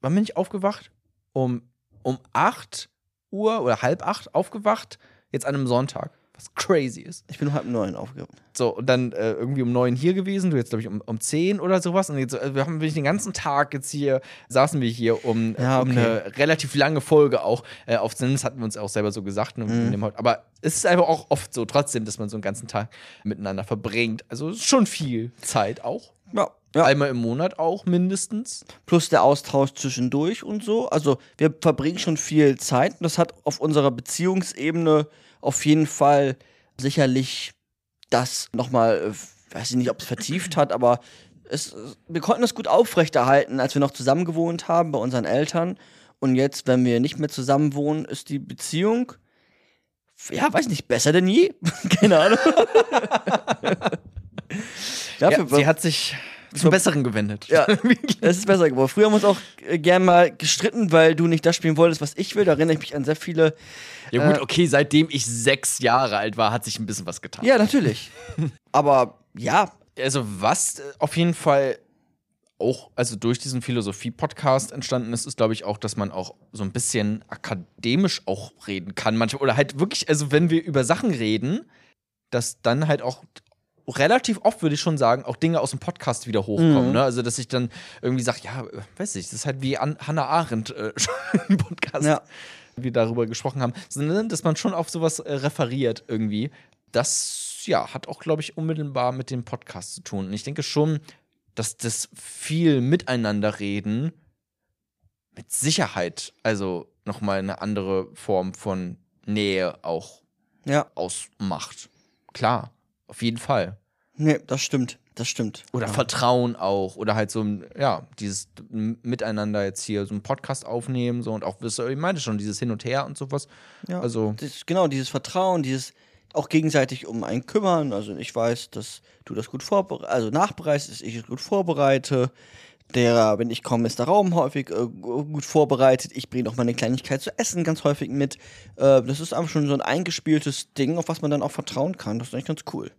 wann bin ich aufgewacht? Um, um 8 Uhr oder halb acht aufgewacht, jetzt an einem Sonntag, was crazy ist. ich bin um halb neun aufgewacht. So, und dann äh, irgendwie um neun hier gewesen, du jetzt, glaube ich, um, um zehn oder sowas. Und jetzt, äh, wir haben wirklich den ganzen Tag jetzt hier, saßen wir hier, um, Ja, um okay. eine relativ lange Folge auch äh, aufzunehmen. Das hatten wir uns auch selber so gesagt. Ne, Mhm. Aber es ist einfach auch oft so, trotzdem, dass man so einen ganzen Tag miteinander verbringt. Also schon viel Zeit auch. Ja. ja. Einmal im Monat auch mindestens. Plus der Austausch zwischendurch und so. Also wir verbringen schon viel Zeit und das hat auf unserer Beziehungsebene auf jeden Fall sicherlich das nochmal, äh, weiß ich nicht, ob es vertieft hat, aber es, wir konnten es gut aufrechterhalten, als wir noch zusammen gewohnt haben bei unseren Eltern. Und jetzt, wenn wir nicht mehr zusammen wohnen, ist die Beziehung, ja, weiß nicht, besser denn je. Keine Ahnung. ja, sie hat sich zum Besseren gewendet. Ja, es ist besser geworden. Früher haben wir uns auch äh, gern mal gestritten, weil du nicht das spielen wolltest, was ich will. Da erinnere ich mich an sehr viele. Ja, gut, äh, okay, seitdem ich sechs Jahre alt war, hat sich ein bisschen was getan. Ja, natürlich. Aber ja. Also, was äh, auf jeden Fall auch, also durch diesen Philosophie-Podcast entstanden ist, ist, glaube ich, auch, dass man auch so ein bisschen akademisch auch reden kann. Manchmal, oder halt wirklich, also wenn wir über Sachen reden, dass dann halt auch relativ oft, würde ich schon sagen, auch Dinge aus dem Podcast wieder hochkommen. Mhm. Ne? Also, dass ich dann irgendwie sage, ja, weiß ich, das ist halt wie An Hannah Arendt äh, im Podcast, ja. wir darüber gesprochen haben, sondern dass man schon auf sowas äh, referiert irgendwie. Das, ja, hat auch, glaube ich, unmittelbar mit dem Podcast zu tun. Und ich denke schon, dass das viel miteinander reden mit Sicherheit, also nochmal eine andere Form von Nähe auch ja. ausmacht. Klar. Auf jeden Fall. Nee, das stimmt. Das stimmt. Oder ja. Vertrauen auch. Oder halt so, ja, dieses Miteinander jetzt hier so einen Podcast aufnehmen, so und auch, ich meinte schon, dieses Hin und Her und sowas. Ja. Also. Das, genau, dieses Vertrauen, dieses auch gegenseitig um einen kümmern. Also ich weiß, dass du das gut vorbereitest, also nachbereitest, dass ich es gut vorbereite. Der, wenn ich komme, ist der Raum häufig äh, gut vorbereitet. Ich bringe auch mal eine Kleinigkeit zu essen ganz häufig mit. Äh, das ist einfach schon so ein eingespieltes Ding, auf was man dann auch vertrauen kann. Das ist eigentlich ganz cool.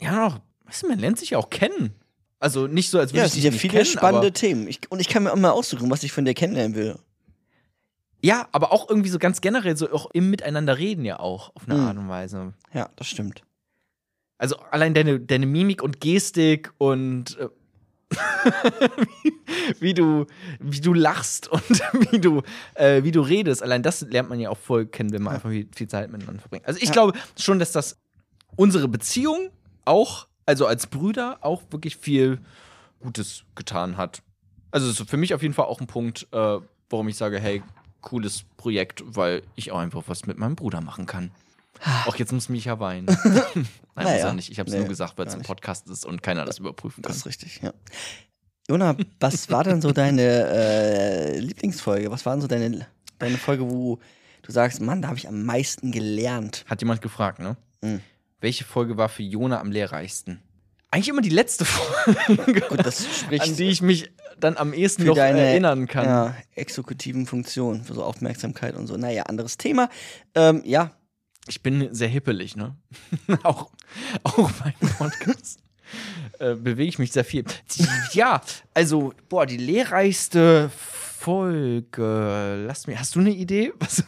Ja, weißt du, man lernt sich ja auch kennen. Also nicht so, als würde ja, ich dich ja viele kennen, spannende Themen. Ich, und ich kann mir immer aussuchen, was ich von dir kennenlernen will. Ja, aber auch irgendwie so ganz generell, so auch im Miteinander reden ja auch, auf eine mhm. Art und Weise. Ja, das stimmt. Also allein deine, deine Mimik und Gestik und äh, wie, wie, du, wie du lachst und wie du, äh, wie du redest. Allein das lernt man ja auch voll kennen, wenn man einfach viel, viel Zeit miteinander verbringt. Also ich ja. glaube schon, dass das unsere Beziehung auch, also als Brüder, auch wirklich viel Gutes getan hat. Also ist für mich auf jeden Fall auch ein Punkt, äh, warum ich sage, hey, cooles Projekt, weil ich auch einfach was mit meinem Bruder machen kann. Auch jetzt muss mich ja weinen. Nein, naja, muss nicht. Ich habe es nee, nur gesagt, weil es ein Podcast ist und keiner das überprüfen kann. Das ist richtig, ja. Jona, was war denn so deine äh, Lieblingsfolge? Was war denn so deine, deine Folge, wo du sagst, Mann, da habe ich am meisten gelernt? Hat jemand gefragt, ne? Mhm. Welche Folge war für Jona am lehrreichsten? Eigentlich immer die letzte Folge, Gut, das spricht an die ich mich dann am ehesten noch deine, erinnern kann. Ja, exekutiven Funktionen, für so Aufmerksamkeit und so. Naja, anderes Thema. Ähm, ja, ich bin sehr hippelig, ne? auch, auch beim Podcast. äh, bewege ich mich sehr viel. ja, also, boah, die lehrreichste Folge. Lass mir, hast du eine Idee? Was,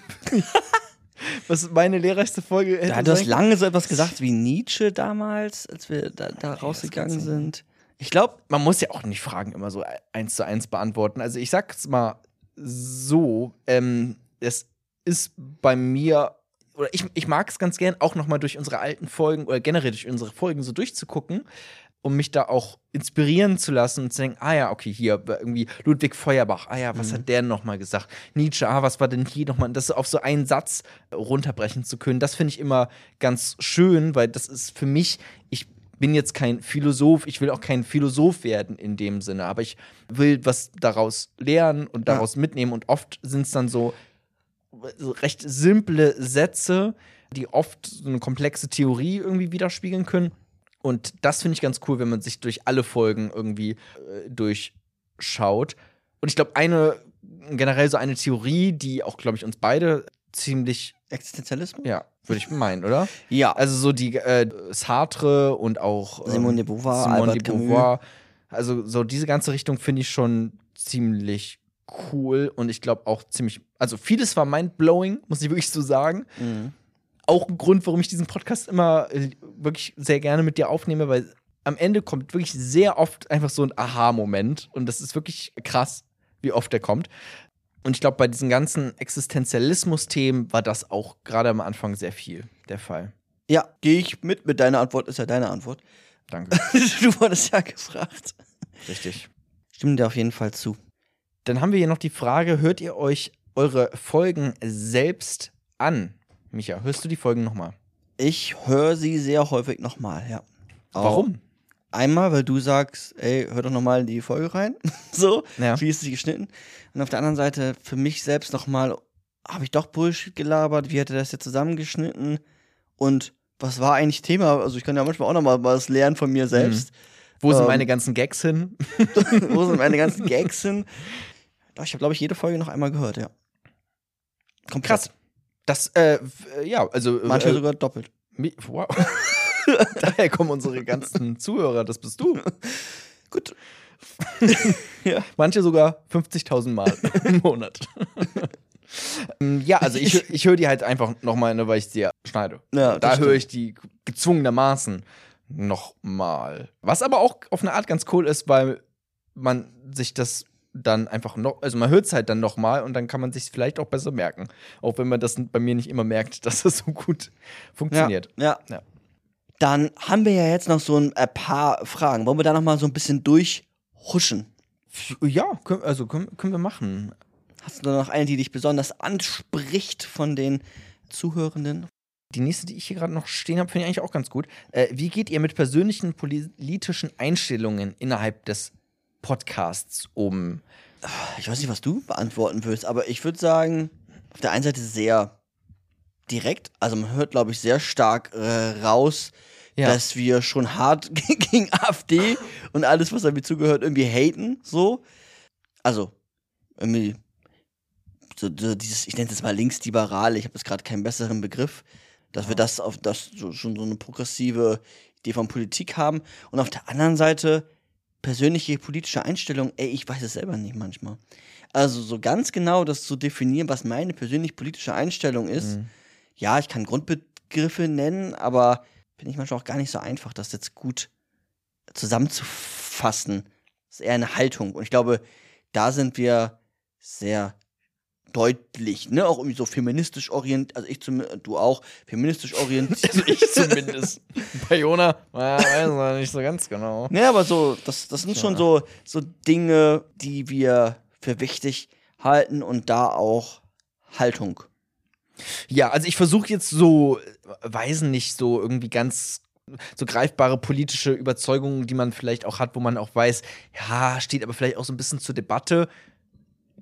was meine lehrreichste Folge ist? Ja, du hast lange so etwas gesagt wie Nietzsche damals, als wir da, da rausgegangen sind. Ich glaube, man muss ja auch nicht Fragen immer so eins zu eins beantworten. Also ich sag's mal so, ähm, es ist bei mir oder ich, ich mag es ganz gern, auch nochmal durch unsere alten Folgen oder generell durch unsere Folgen so durchzugucken, um mich da auch inspirieren zu lassen und zu denken, ah ja, okay, hier irgendwie Ludwig Feuerbach, ah ja, was mhm. hat der nochmal gesagt? Nietzsche, ah, was war denn hier nochmal? Das auf so einen Satz runterbrechen zu können, das finde ich immer ganz schön, weil das ist für mich, ich bin jetzt kein Philosoph, ich will auch kein Philosoph werden in dem Sinne, aber ich will was daraus lernen und daraus ja. mitnehmen und oft sind es dann so recht simple Sätze, die oft so eine komplexe Theorie irgendwie widerspiegeln können. Und das finde ich ganz cool, wenn man sich durch alle Folgen irgendwie äh, durchschaut. Und ich glaube, eine, generell so eine Theorie, die auch, glaube ich, uns beide ziemlich. Existenzialismus? Ja, würde ich meinen, oder? ja. Also so die äh, Sartre und auch ähm, Simone de Beauvoir, Simone Albert de Beauvoir. Camus. Also so diese ganze Richtung finde ich schon ziemlich cool und ich glaube auch ziemlich, also vieles war mindblowing, muss ich wirklich so sagen. Mhm. Auch ein Grund, warum ich diesen Podcast immer äh, wirklich sehr gerne mit dir aufnehme, weil am Ende kommt wirklich sehr oft einfach so ein Aha-Moment und das ist wirklich krass, wie oft der kommt. Und ich glaube, bei diesen ganzen Existenzialismus-Themen war das auch gerade am Anfang sehr viel der Fall. Ja, gehe ich mit. Mit deiner Antwort ist ja deine Antwort. Danke. du wurdest ja gefragt. Richtig. Stimmen dir auf jeden Fall zu. Dann haben wir hier noch die Frage: Hört ihr euch eure Folgen selbst an? Micha, hörst du die Folgen nochmal? Ich höre sie sehr häufig nochmal, ja. Auch Warum? Einmal, weil du sagst, ey, hör doch nochmal in die Folge rein. so, Ja. wie ist sie geschnitten? Und auf der anderen Seite, für mich selbst nochmal, habe ich doch Bullshit gelabert? Wie hat er das jetzt zusammengeschnitten? Und was war eigentlich Thema? Also ich kann ja manchmal auch nochmal was lernen von mir selbst. Wo sind Ähm. meine ganzen Gags hin? Wo sind meine ganzen Gags hin? Doch, Ich habe, glaube ich, jede Folge noch einmal gehört, ja. Komplett. Krass. Das, äh, ja, also. Manche äh, sogar doppelt. Wow. Daher kommen unsere ganzen Zuhörer, das bist du. Gut. Manche sogar 50.000 Mal im Monat. Ähm, ja, also ich, ich höre die halt einfach nochmal, ne, weil ich sie ja schneide. Ja, da höre ich die gezwungenermaßen nochmal. Was aber auch auf eine Art ganz cool ist, weil man sich das dann einfach noch, also man hört es halt dann nochmal und dann kann man sich vielleicht auch besser merken. Auch wenn man das bei mir nicht immer merkt, dass das so gut funktioniert. Ja. Ja. Dann haben wir ja jetzt noch so ein äh, paar Fragen. Wollen wir da noch mal so ein bisschen durchhuschen? Ja, können, also können, können wir machen. Hast du da noch eine, die dich besonders anspricht von den Zuhörenden? Die nächste, die ich hier gerade noch stehen habe, finde ich eigentlich auch ganz gut. Äh, wie geht ihr mit persönlichen politischen Einstellungen innerhalb des Podcasts um? Ich weiß nicht, was du beantworten willst, aber ich würde sagen, auf der einen Seite sehr direkt. Also man hört, glaube ich, sehr stark äh, raus, Ja. dass wir schon hart gegen AfD und alles, was damit zugehört, irgendwie haten. So. Also, irgendwie. So, so dieses, ich nenne es mal linksliberale, ich habe jetzt gerade keinen besseren Begriff, dass wir das auf das so, schon so eine progressive Idee von Politik haben. Und auf der anderen Seite persönliche politische Einstellung, ey, ich weiß es selber nicht manchmal. Also so ganz genau das zu definieren, was meine persönlich politische Einstellung ist. Ja, ich kann Grundbegriffe nennen, aber finde ich manchmal auch gar nicht so einfach, das jetzt gut zusammenzufassen. Das ist eher eine Haltung. Und ich glaube, da sind wir sehr deutlich, ne? Auch irgendwie so feministisch orientiert, also ich zum, du auch, feministisch orientiert. Also ich zumindest. Bei Jona, ja, weiß man nicht so ganz genau. Ja, aber so, das, das sind schon so, so Dinge, die wir für wichtig halten und da auch Haltung. Ja, also ich versuche jetzt so, weisen nicht so irgendwie ganz so greifbare politische Überzeugungen, die man vielleicht auch hat, wo man auch weiß, ja, steht aber vielleicht auch so ein bisschen zur Debatte,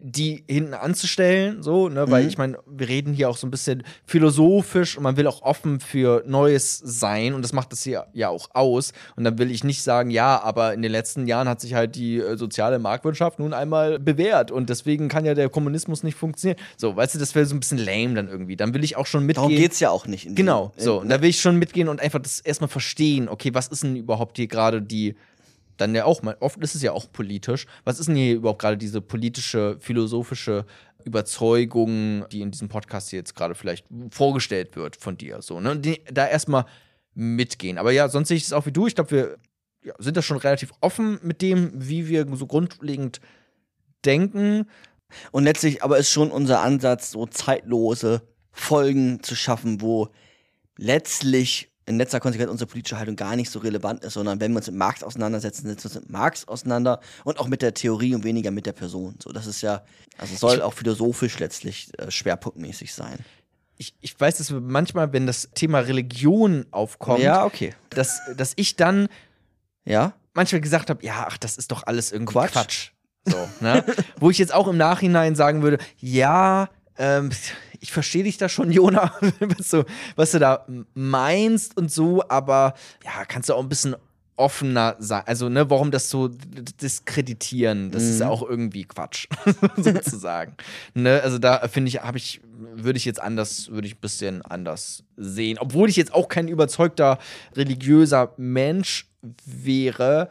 die hinten anzustellen, so, ne, weil Mhm. ich meine, wir reden hier auch so ein bisschen philosophisch und man will auch offen für Neues sein und das macht das hier ja auch aus. Und dann will ich nicht sagen, ja, aber in den letzten Jahren hat sich halt die äh, soziale Marktwirtschaft nun einmal bewährt und deswegen kann ja der Kommunismus nicht funktionieren. So, weißt du, das wäre so ein bisschen lame dann irgendwie. Dann will ich auch schon mitgehen. Darum geht's ja auch nicht. Genau, so. Und da will ich schon mitgehen und einfach das erstmal verstehen, okay, was ist denn überhaupt hier gerade die, dann ja auch, mal, oft ist es ja auch politisch, was ist denn hier überhaupt gerade diese politische, philosophische Überzeugung, die in diesem Podcast jetzt gerade vielleicht vorgestellt wird von dir, so, ne? Die, da erstmal mitgehen. Aber ja, sonst sehe ich es auch wie du. Ich glaube, wir ja, sind da schon relativ offen mit dem, wie wir so grundlegend denken. Und letztlich aber ist schon unser Ansatz, so zeitlose Folgen zu schaffen, wo letztlich in letzter Konsequenz unsere politische Haltung gar nicht so relevant ist, sondern wenn wir uns mit Marx auseinandersetzen, setzen wir uns mit Marx auseinander und auch mit der Theorie und weniger mit der Person. So, das ist ja, also soll Ich- auch philosophisch letztlich äh, schwerpunktmäßig sein. Ich, ich weiß, dass manchmal, wenn das Thema Religion aufkommt, Ja, okay. dass, dass ich dann Ja? manchmal gesagt habe, ja, ach, das ist doch alles irgendwie Quatsch. Quatsch. So, ne? Wo ich jetzt auch im Nachhinein sagen würde, ja, ähm, ich verstehe dich da schon, Jona, was du, was du da meinst und so, aber ja, kannst du auch ein bisschen offener sein. Also, ne, warum das so diskreditieren, das ist ja auch irgendwie Quatsch, sozusagen. ne, also da finde ich, habe ich, würde ich jetzt anders, würde ich ein bisschen anders sehen. Obwohl ich jetzt auch kein überzeugter religiöser Mensch wäre,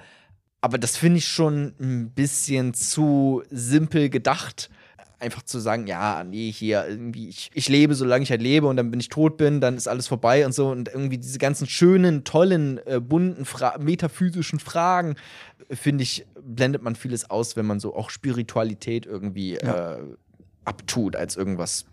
aber das finde ich schon ein bisschen zu simpel gedacht. Einfach zu sagen, ja, nee, hier irgendwie, ich, ich lebe, solange ich halt lebe und dann, wenn ich tot bin, dann ist alles vorbei und so. Und irgendwie diese ganzen schönen, tollen, äh, bunten, Fra metaphysischen Fragen, äh, finde ich, blendet man vieles aus, wenn man so auch Spiritualität irgendwie äh, abtut als irgendwas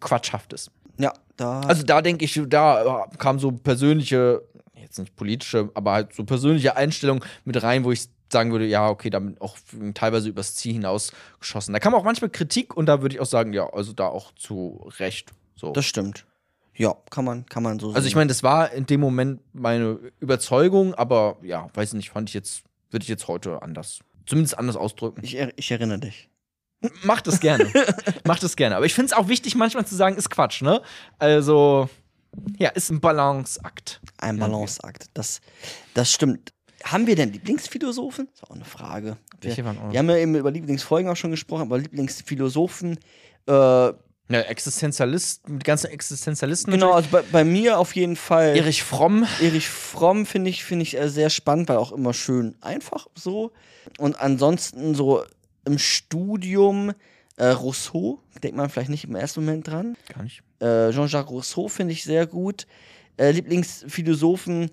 Quatschhaftes. Ja, da. Also da denke ich, da äh, kam so persönliche, jetzt nicht politische, aber halt so persönliche Einstellung mit rein, wo ich sagen würde, ja, okay, damit auch teilweise übers Ziel hinausgeschossen. Da kam auch manchmal Kritik und da würde ich auch sagen, ja, also da auch zu Recht. So. das stimmt. Ja, kann man, kann man so Also ich meine, das war in dem Moment meine Überzeugung, aber ja, weiß nicht, fand ich jetzt, würde ich jetzt heute anders, zumindest anders ausdrücken. ich, er- ich erinnere dich. Mach das gerne. Mach das gerne. Aber ich finde es auch wichtig, manchmal zu sagen, ist Quatsch, ne? Also, ja, ist ein Balanceakt. Ein Balanceakt. Das, das stimmt. Haben wir denn Lieblingsphilosophen? Das ist auch eine Frage. Wir, wir haben ja eben über Lieblingsfolgen auch schon gesprochen, aber Lieblingsphilosophen. Äh, Ja, Existenzialisten, die ganzen Existenzialisten. genau, also bei, bei mir auf jeden Fall. Erich Fromm. Erich Fromm finde ich, finde ich sehr spannend, weil auch immer schön einfach so. Und ansonsten so im Studium äh, Rousseau, denkt man vielleicht nicht im ersten Moment dran. Gar nicht. Äh, Jean-Jacques Rousseau finde ich sehr gut. Äh, Lieblingsphilosophen,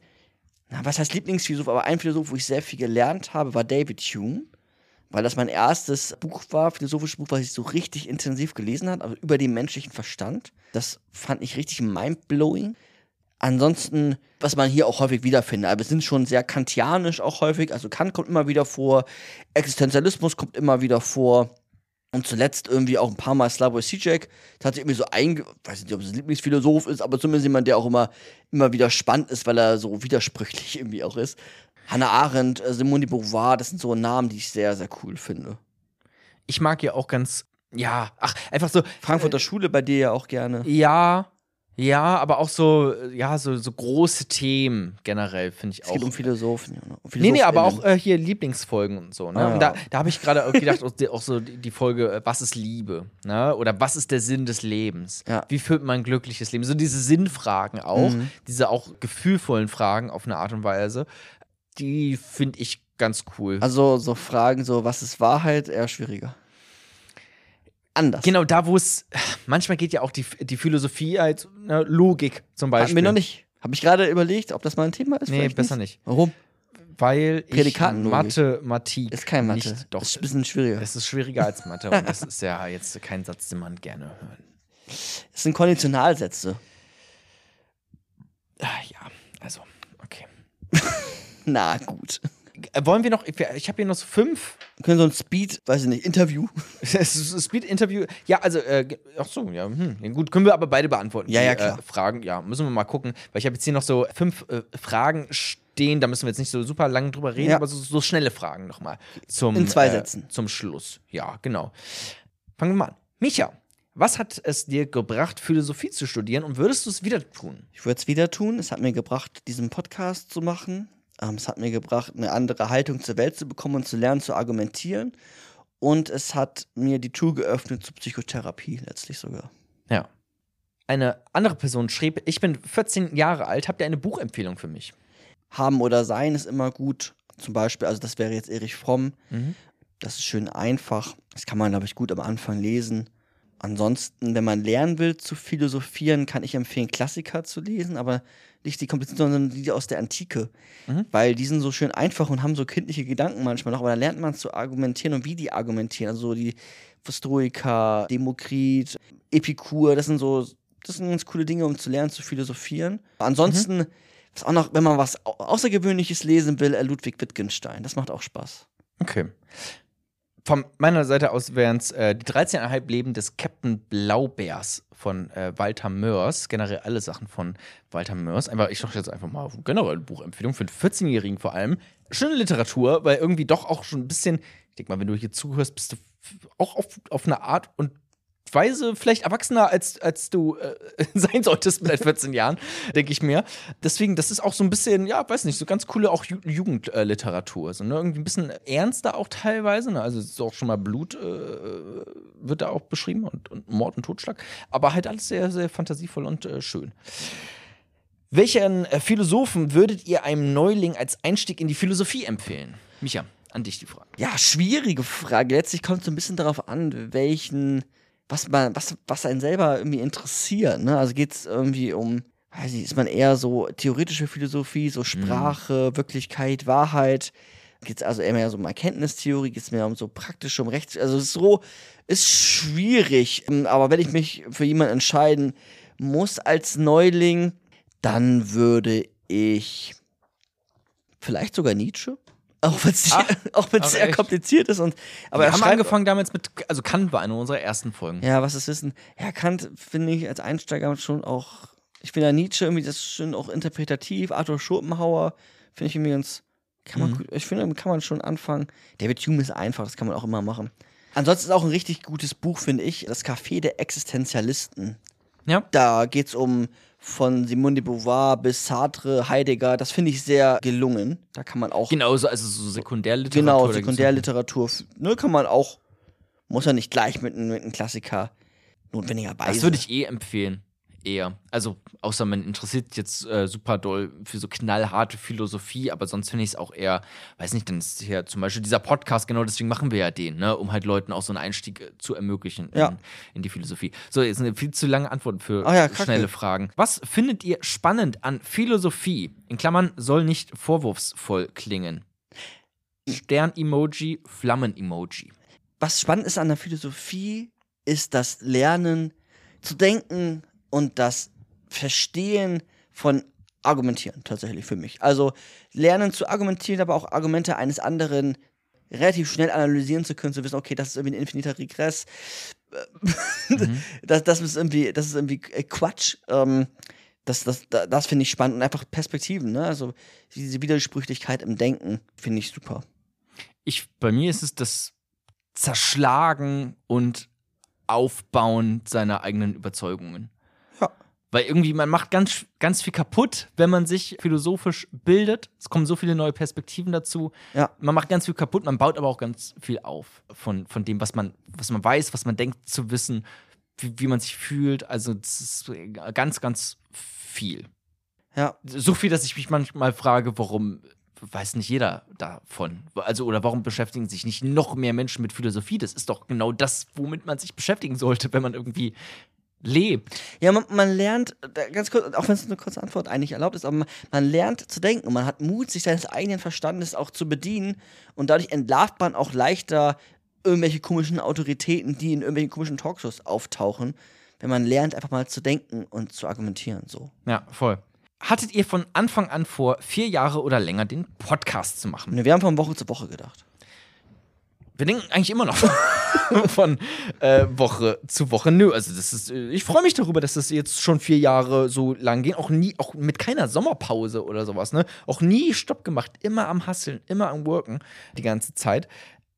na, was heißt Lieblingsphilosoph, aber ein Philosoph, wo ich sehr viel gelernt habe, war David Hume. Weil das mein erstes Buch war, philosophisches Buch, was ich so richtig intensiv gelesen habe, also über den menschlichen Verstand. Das fand ich richtig mindblowing. Ansonsten, was man hier auch häufig wiederfindet, aber wir sind schon sehr kantianisch auch häufig. Also Kant kommt immer wieder vor, Existenzialismus kommt immer wieder vor. Und zuletzt irgendwie auch ein paar Mal Slavoj Žižek. Das hat sich irgendwie so einge... weiß nicht, ob es ein Lieblingsphilosoph ist, aber zumindest jemand, der auch immer, immer wieder spannend ist, weil er so widersprüchlich irgendwie auch ist. Hannah Arendt, äh, Simone de Beauvoir, das sind so Namen, die ich sehr, sehr cool finde. Ich mag ja auch ganz, ja, ach, einfach so, Frankfurter Schule bei dir ja auch gerne. ja, ja, aber auch so, ja, so, so große Themen generell finde ich Es auch. geht um Philosophen. Ja, um Nee, nee, aber auch äh, hier Lieblingsfolgen und so. Ne? Ah, und da, da habe ich gerade gedacht, auch, so die, die Folge, äh, was ist Liebe? Ne? Oder was ist der Sinn des Lebens? Ja. Wie führt man ein glückliches Leben? So diese Sinnfragen auch, Mhm. diese auch gefühlvollen Fragen auf eine Art und Weise, die finde ich ganz cool. Also so Fragen, so was ist Wahrheit, eher schwieriger. Anders. genau da, wo es, manchmal geht ja auch die, die Philosophie halt, ne, Logik zum Beispiel. Hatten wir noch nicht. Habe ich gerade überlegt, ob das mal ein Thema ist? Nee, Vielleicht besser nicht. Warum? Weil ich Prädikatenlogik. Mathematik Ist kein Mathe. nicht, doch, Ist ein bisschen schwieriger. es ist schwieriger als Mathe und das ist ja jetzt kein Satz, den man gerne hört. Es sind Konditionalsätze. Ah, ja, also, okay. Na gut. Äh, wollen wir noch, ich habe hier noch so fünf Wir können so ein Speed, weiß ich nicht, Interview. Speed-Interview. Ja, also, äh, ach so, ja, hm, gut, können wir aber beide beantworten. Ja, ja, klar. Äh, Fragen, ja, müssen wir mal gucken, weil ich habe jetzt hier noch so fünf äh, Fragen stehen, da müssen wir jetzt nicht so super lange drüber reden, Ja. aber so, so schnelle Fragen nochmal. Zum, In zwei äh, Sätzen. Zum Schluss, ja, genau. Fangen wir mal an. Micha, was hat es dir gebracht, Philosophie zu studieren und würdest du es wieder tun? Ich würde es wieder tun. Es hat mir gebracht, diesen Podcast zu machen. Ähm, es hat mir gebracht, eine andere Haltung zur Welt zu bekommen und zu lernen, zu argumentieren. Und es hat mir die Tür geöffnet zur Psychotherapie, letztlich sogar. Ja. Eine andere Person schrieb, ich bin 14 Jahre alt, habt ihr eine Buchempfehlung für mich? Haben oder sein ist immer gut. Zum Beispiel, also das wäre jetzt Erich Fromm. Mhm. Das ist schön einfach. Das kann man, glaube ich, gut am Anfang lesen. Ansonsten, wenn man lernen will zu philosophieren, kann ich empfehlen, Klassiker zu lesen, aber nicht die komplizierten, sondern die aus der Antike. Mhm. Weil die sind so schön einfach und haben so kindliche Gedanken manchmal noch, aber da lernt man zu argumentieren und wie die argumentieren. Also so die Stoiker, Demokrit, Epikur, das sind so, das sind ganz coole Dinge, um zu lernen, zu philosophieren. Ansonsten, was auch noch, wenn man was Au- Außergewöhnliches lesen will, äh, Ludwig Wittgenstein. Das macht auch Spaß. Okay. Von meiner Seite aus wären es äh, die 13,5 Leben des Captain Blaubeers von äh, Walter Mörs. Generell alle Sachen von Walter Mörs. Einfach, ich dachte jetzt einfach mal generell Buchempfehlung für einen 14-Jährigen vor allem. Schöne Literatur, weil irgendwie doch auch schon ein bisschen, ich denke mal, wenn du hier zuhörst, bist du auch auf, auf eine Art und Weise vielleicht erwachsener, als, als du äh, sein solltest mit 14 Jahren, denke ich mir. Deswegen, das ist auch so ein bisschen, ja, weiß nicht, so ganz coole auch Ju Jugendliteratur. So, ne? Irgendwie ein bisschen ernster auch teilweise. Ne? Also ist auch schon mal Blut äh, wird da auch beschrieben und, und Mord und Totschlag. Aber halt alles sehr, sehr fantasievoll und äh, schön. Welchen äh, Philosophen würdet ihr einem Neuling als Einstieg in die Philosophie empfehlen? Micha, an dich die Frage. Ja, schwierige Frage. Letztlich kommt es so ein bisschen darauf an, welchen, was man, was, was einen selber irgendwie interessiert. Ne? Also geht es irgendwie um, weiß ich, ist man eher so theoretische Philosophie, so Sprache, Wirklichkeit, Wahrheit. Geht es also eher mehr so um Erkenntnistheorie, geht es mehr um so praktische, um Rechts. Also es ist so, ist schwierig. Aber wenn ich mich für jemanden entscheiden muss als Neuling, dann würde ich vielleicht sogar Nietzsche. Auch wenn es sehr echt? kompliziert ist. Und, aber wir haben angefangen damals mit, also Kant war eine unserer ersten Folgen. Ja, was ist Wissen? Ja, Kant finde ich als Einsteiger schon auch Ich finde ja Nietzsche irgendwie, das ist schon auch interpretativ. Arthur Schopenhauer finde ich irgendwie ganz, kann man, Mhm. gut- ich finde, kann man schon anfangen. David Hume ist einfach, das kann man auch immer machen. Ansonsten ist auch ein richtig gutes Buch, finde ich, das Café der Existenzialisten. Ja. Da geht es um von Simone de Beauvoir bis Sartre, Heidegger. Das finde ich sehr gelungen. Da kann man auch Genauso, also so Sekundärliteratur. Genau, Sekundärliteratur. Ne, kann man auch, muss ja nicht gleich mit, einem- mit einem Klassiker notwendigerweise. Das würde ich eh empfehlen. Eher. Also, außer man interessiert jetzt äh, super doll für so knallharte Philosophie, aber sonst finde ich es auch eher, weiß nicht, dann ist ja zum Beispiel dieser Podcast, genau deswegen machen wir ja den, ne, um halt Leuten auch so einen Einstieg äh, zu ermöglichen in, Ja. in die Philosophie. So, jetzt eine viel zu lange Antwort für Ah ja, schnelle Fragen. Was findet ihr spannend an Philosophie? In Klammern soll nicht vorwurfsvoll klingen. Stern-Emoji, Flammen-Emoji. Was spannend ist an der Philosophie, ist das Lernen zu denken und das Verstehen von Argumentieren tatsächlich für mich. Also lernen zu argumentieren, aber auch Argumente eines anderen relativ schnell analysieren zu können, zu wissen, okay, das ist irgendwie ein infiniter Regress, das, das ist irgendwie, das ist irgendwie Quatsch. Ähm, das das, das, das finde ich spannend und einfach Perspektiven, ne? Also diese Widersprüchlichkeit im Denken finde ich super. ich, bei mir ist es das Zerschlagen und Aufbauen seiner eigenen Überzeugungen. Weil irgendwie, man macht ganz, ganz viel kaputt, wenn man sich philosophisch bildet. Es kommen so viele neue Perspektiven dazu. Ja. Man macht ganz viel kaputt, man baut aber auch ganz viel auf von, von dem, was man, was man weiß, was man denkt zu wissen, wie, wie man sich fühlt. Also, das ist ganz, ganz viel. Ja, So viel, dass ich mich manchmal frage, warum weiß nicht jeder davon? Also, oder warum beschäftigen sich nicht noch mehr Menschen mit Philosophie? Das ist doch genau das, womit man sich beschäftigen sollte, wenn man irgendwie lebt. Ja, man, man lernt, ganz kurz, auch wenn es eine kurze Antwort eigentlich erlaubt ist, aber man, man lernt zu denken und man hat Mut, sich seines eigenen Verstandes auch zu bedienen und dadurch entlarvt man auch leichter irgendwelche komischen Autoritäten, die in irgendwelchen komischen Talkshows auftauchen, wenn man lernt, einfach mal zu denken und zu argumentieren. So. Ja, voll. Hattet ihr von Anfang an vor, vier Jahre oder länger den Podcast zu machen? Ne, Wir haben von Woche zu Woche gedacht. Wir denken eigentlich immer noch von äh, Woche zu Woche. Nö, also das ist, äh, ich freue mich darüber, dass das jetzt schon vier Jahre so lang ging. Auch nie, auch mit keiner Sommerpause oder sowas, ne? Auch nie Stopp gemacht. Immer am Hasseln, immer am Worken die ganze Zeit.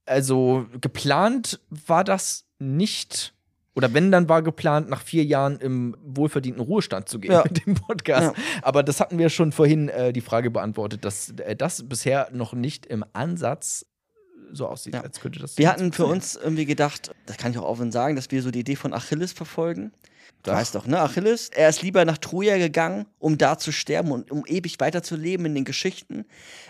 Also geplant war das nicht. Oder wenn, dann war geplant, nach vier Jahren im wohlverdienten Ruhestand zu gehen Ja. mit dem Podcast. Aber das hatten wir schon vorhin äh, die Frage beantwortet, dass äh, das bisher noch nicht im Ansatz so aussieht, Ja. als könnte das. Wir hatten für uns irgendwie gedacht, das kann ich auch offen sagen, dass wir so die Idee von Achilles verfolgen. Du Ach. weißt doch, ne? Achilles, er ist lieber nach Troja gegangen, um da zu sterben und um ewig weiterzuleben in den Geschichten,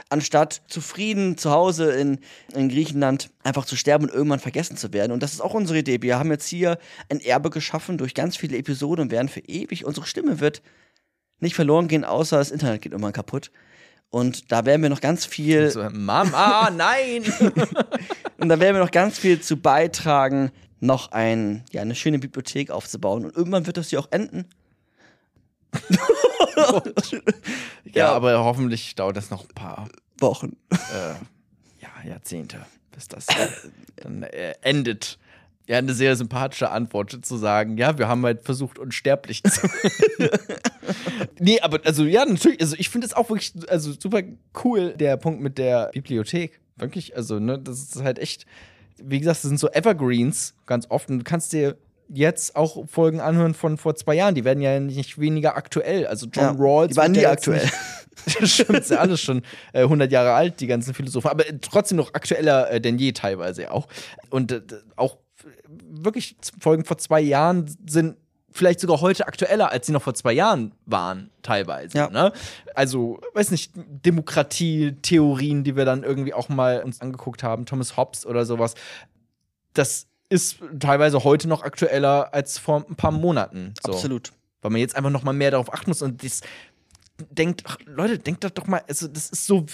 anstatt zufrieden zu Hause in, in Griechenland einfach zu sterben und irgendwann vergessen zu werden. Und das ist auch unsere Idee. Wir haben jetzt hier ein Erbe geschaffen durch ganz viele Episoden und werden für ewig. Unsere Stimme wird nicht verloren gehen, außer das Internet geht irgendwann kaputt. Und da werden wir noch ganz viel. So, Mama, nein! Und da werden wir noch ganz viel zu beitragen, noch ein, ja, eine schöne Bibliothek aufzubauen. Und irgendwann wird das hier auch enden. ja, aber hoffentlich dauert das noch ein paar Wochen. äh, ja, Jahrzehnte, bis das äh, dann äh, endet. Ja, eine sehr sympathische Antwort zu sagen, ja, wir haben halt versucht, unsterblich zu Nee, aber also ja, natürlich, also ich finde es auch wirklich also super cool, der Punkt mit der Bibliothek. Wirklich, also, ne, das ist halt echt, wie gesagt, das sind so Evergreens ganz oft. Und du kannst dir jetzt auch Folgen anhören von vor zwei Jahren. Die werden ja nicht weniger aktuell. Also John Ja, Rawls. die waren nie aktuell. stimmt, ja alles schon äh, 100 Jahre alt, die ganzen Philosophen, aber äh, trotzdem noch aktueller äh, denn je teilweise auch. Und äh, auch wirklich Folgen vor zwei Jahren sind vielleicht sogar heute aktueller, als sie noch vor zwei Jahren waren, teilweise. Ja. Ne? Also, weiß nicht, Demokratie-Theorien, die wir dann irgendwie auch mal uns angeguckt haben, Thomas Hobbes oder sowas, das ist teilweise heute noch aktueller als vor ein paar Monaten. So Absolut. weil man jetzt einfach noch mal mehr darauf achten muss und das denkt, ach, Leute, denkt doch doch mal, also das ist so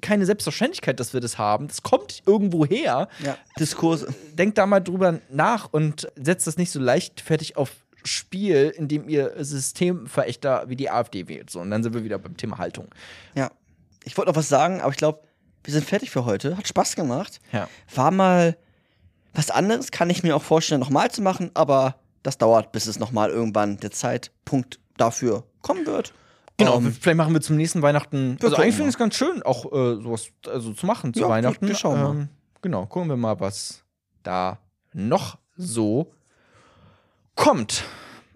keine Selbstverständlichkeit, dass wir das haben. Das kommt irgendwo her. Ja. Diskurse. Denkt da mal drüber nach und setzt das nicht so leichtfertig auf Spiel, indem ihr Systemverächter wie die AfD wählt. So, und dann sind wir wieder beim Thema Haltung. Ja. Ich wollte noch was sagen, aber ich glaube, wir sind fertig für heute. Hat Spaß gemacht. Ja. War mal was anderes, kann ich mir auch vorstellen, nochmal zu machen, aber das dauert, bis es nochmal irgendwann der Zeitpunkt dafür kommen wird. Genau, Ähm, vielleicht machen wir zum nächsten Weihnachten. Also eigentlich finde ich es ganz schön, auch äh, sowas also zu machen zu Ja, Weihnachten. wir schauen mal. Ähm, genau, gucken wir mal, was da noch so kommt.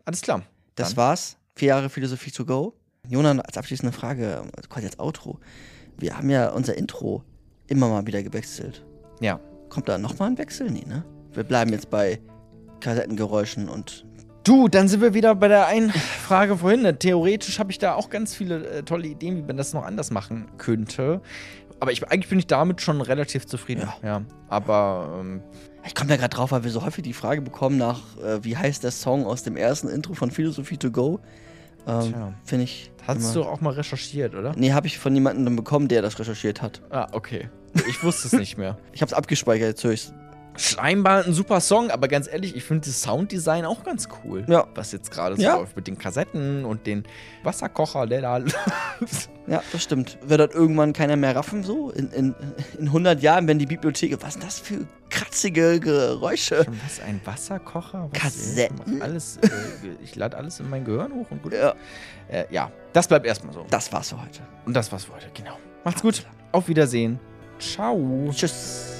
Alles klar. das Dann- war's. Vier Jahre Philosophie to go. Jonan, als abschließende Frage, quasi als Outro. Wir haben ja unser Intro immer mal wieder gewechselt. Ja. Kommt da nochmal ein Wechsel? Nee, ne? Wir bleiben jetzt bei Kassettengeräuschen und Du, dann sind wir wieder bei der einen Frage vorhin. Ne? Theoretisch habe ich da auch ganz viele äh, tolle Ideen, wie man das noch anders machen könnte. Aber ich, eigentlich bin ich damit schon relativ zufrieden. Ja. Aber ähm, Ich komme da gerade drauf, weil wir so häufig die Frage bekommen nach, äh, wie heißt der Song aus dem ersten Intro von Philosophie to go? Ähm. Finde ich. hast du auch mal recherchiert, oder? Nee, habe ich von jemandem dann bekommen, der das recherchiert hat. Ah, okay. Ich wusste es nicht mehr. Ich habe es abgespeichert, jetzt höre ich's. Scheinbar ein super Song, aber ganz ehrlich, ich finde das Sounddesign auch ganz cool. Ja. Was jetzt gerade so Ja. läuft mit den Kassetten und den Wasserkocher, der da. Ja, das stimmt. Wird das irgendwann keiner mehr raffen, so? In, in, in 100 Jahren, wenn die Bibliothek. Was sind das für kratzige Geräusche? Was, ein Wasserkocher? Was, Kassetten? Alles, äh, ich lade alles in mein Gehirn hoch und gut. Ja, Äh, ja, das bleibt erstmal so. das war's für heute. Und das war's für heute, genau. Macht's gut. Auf Wiedersehen. Ciao. Tschüss.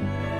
Thank you.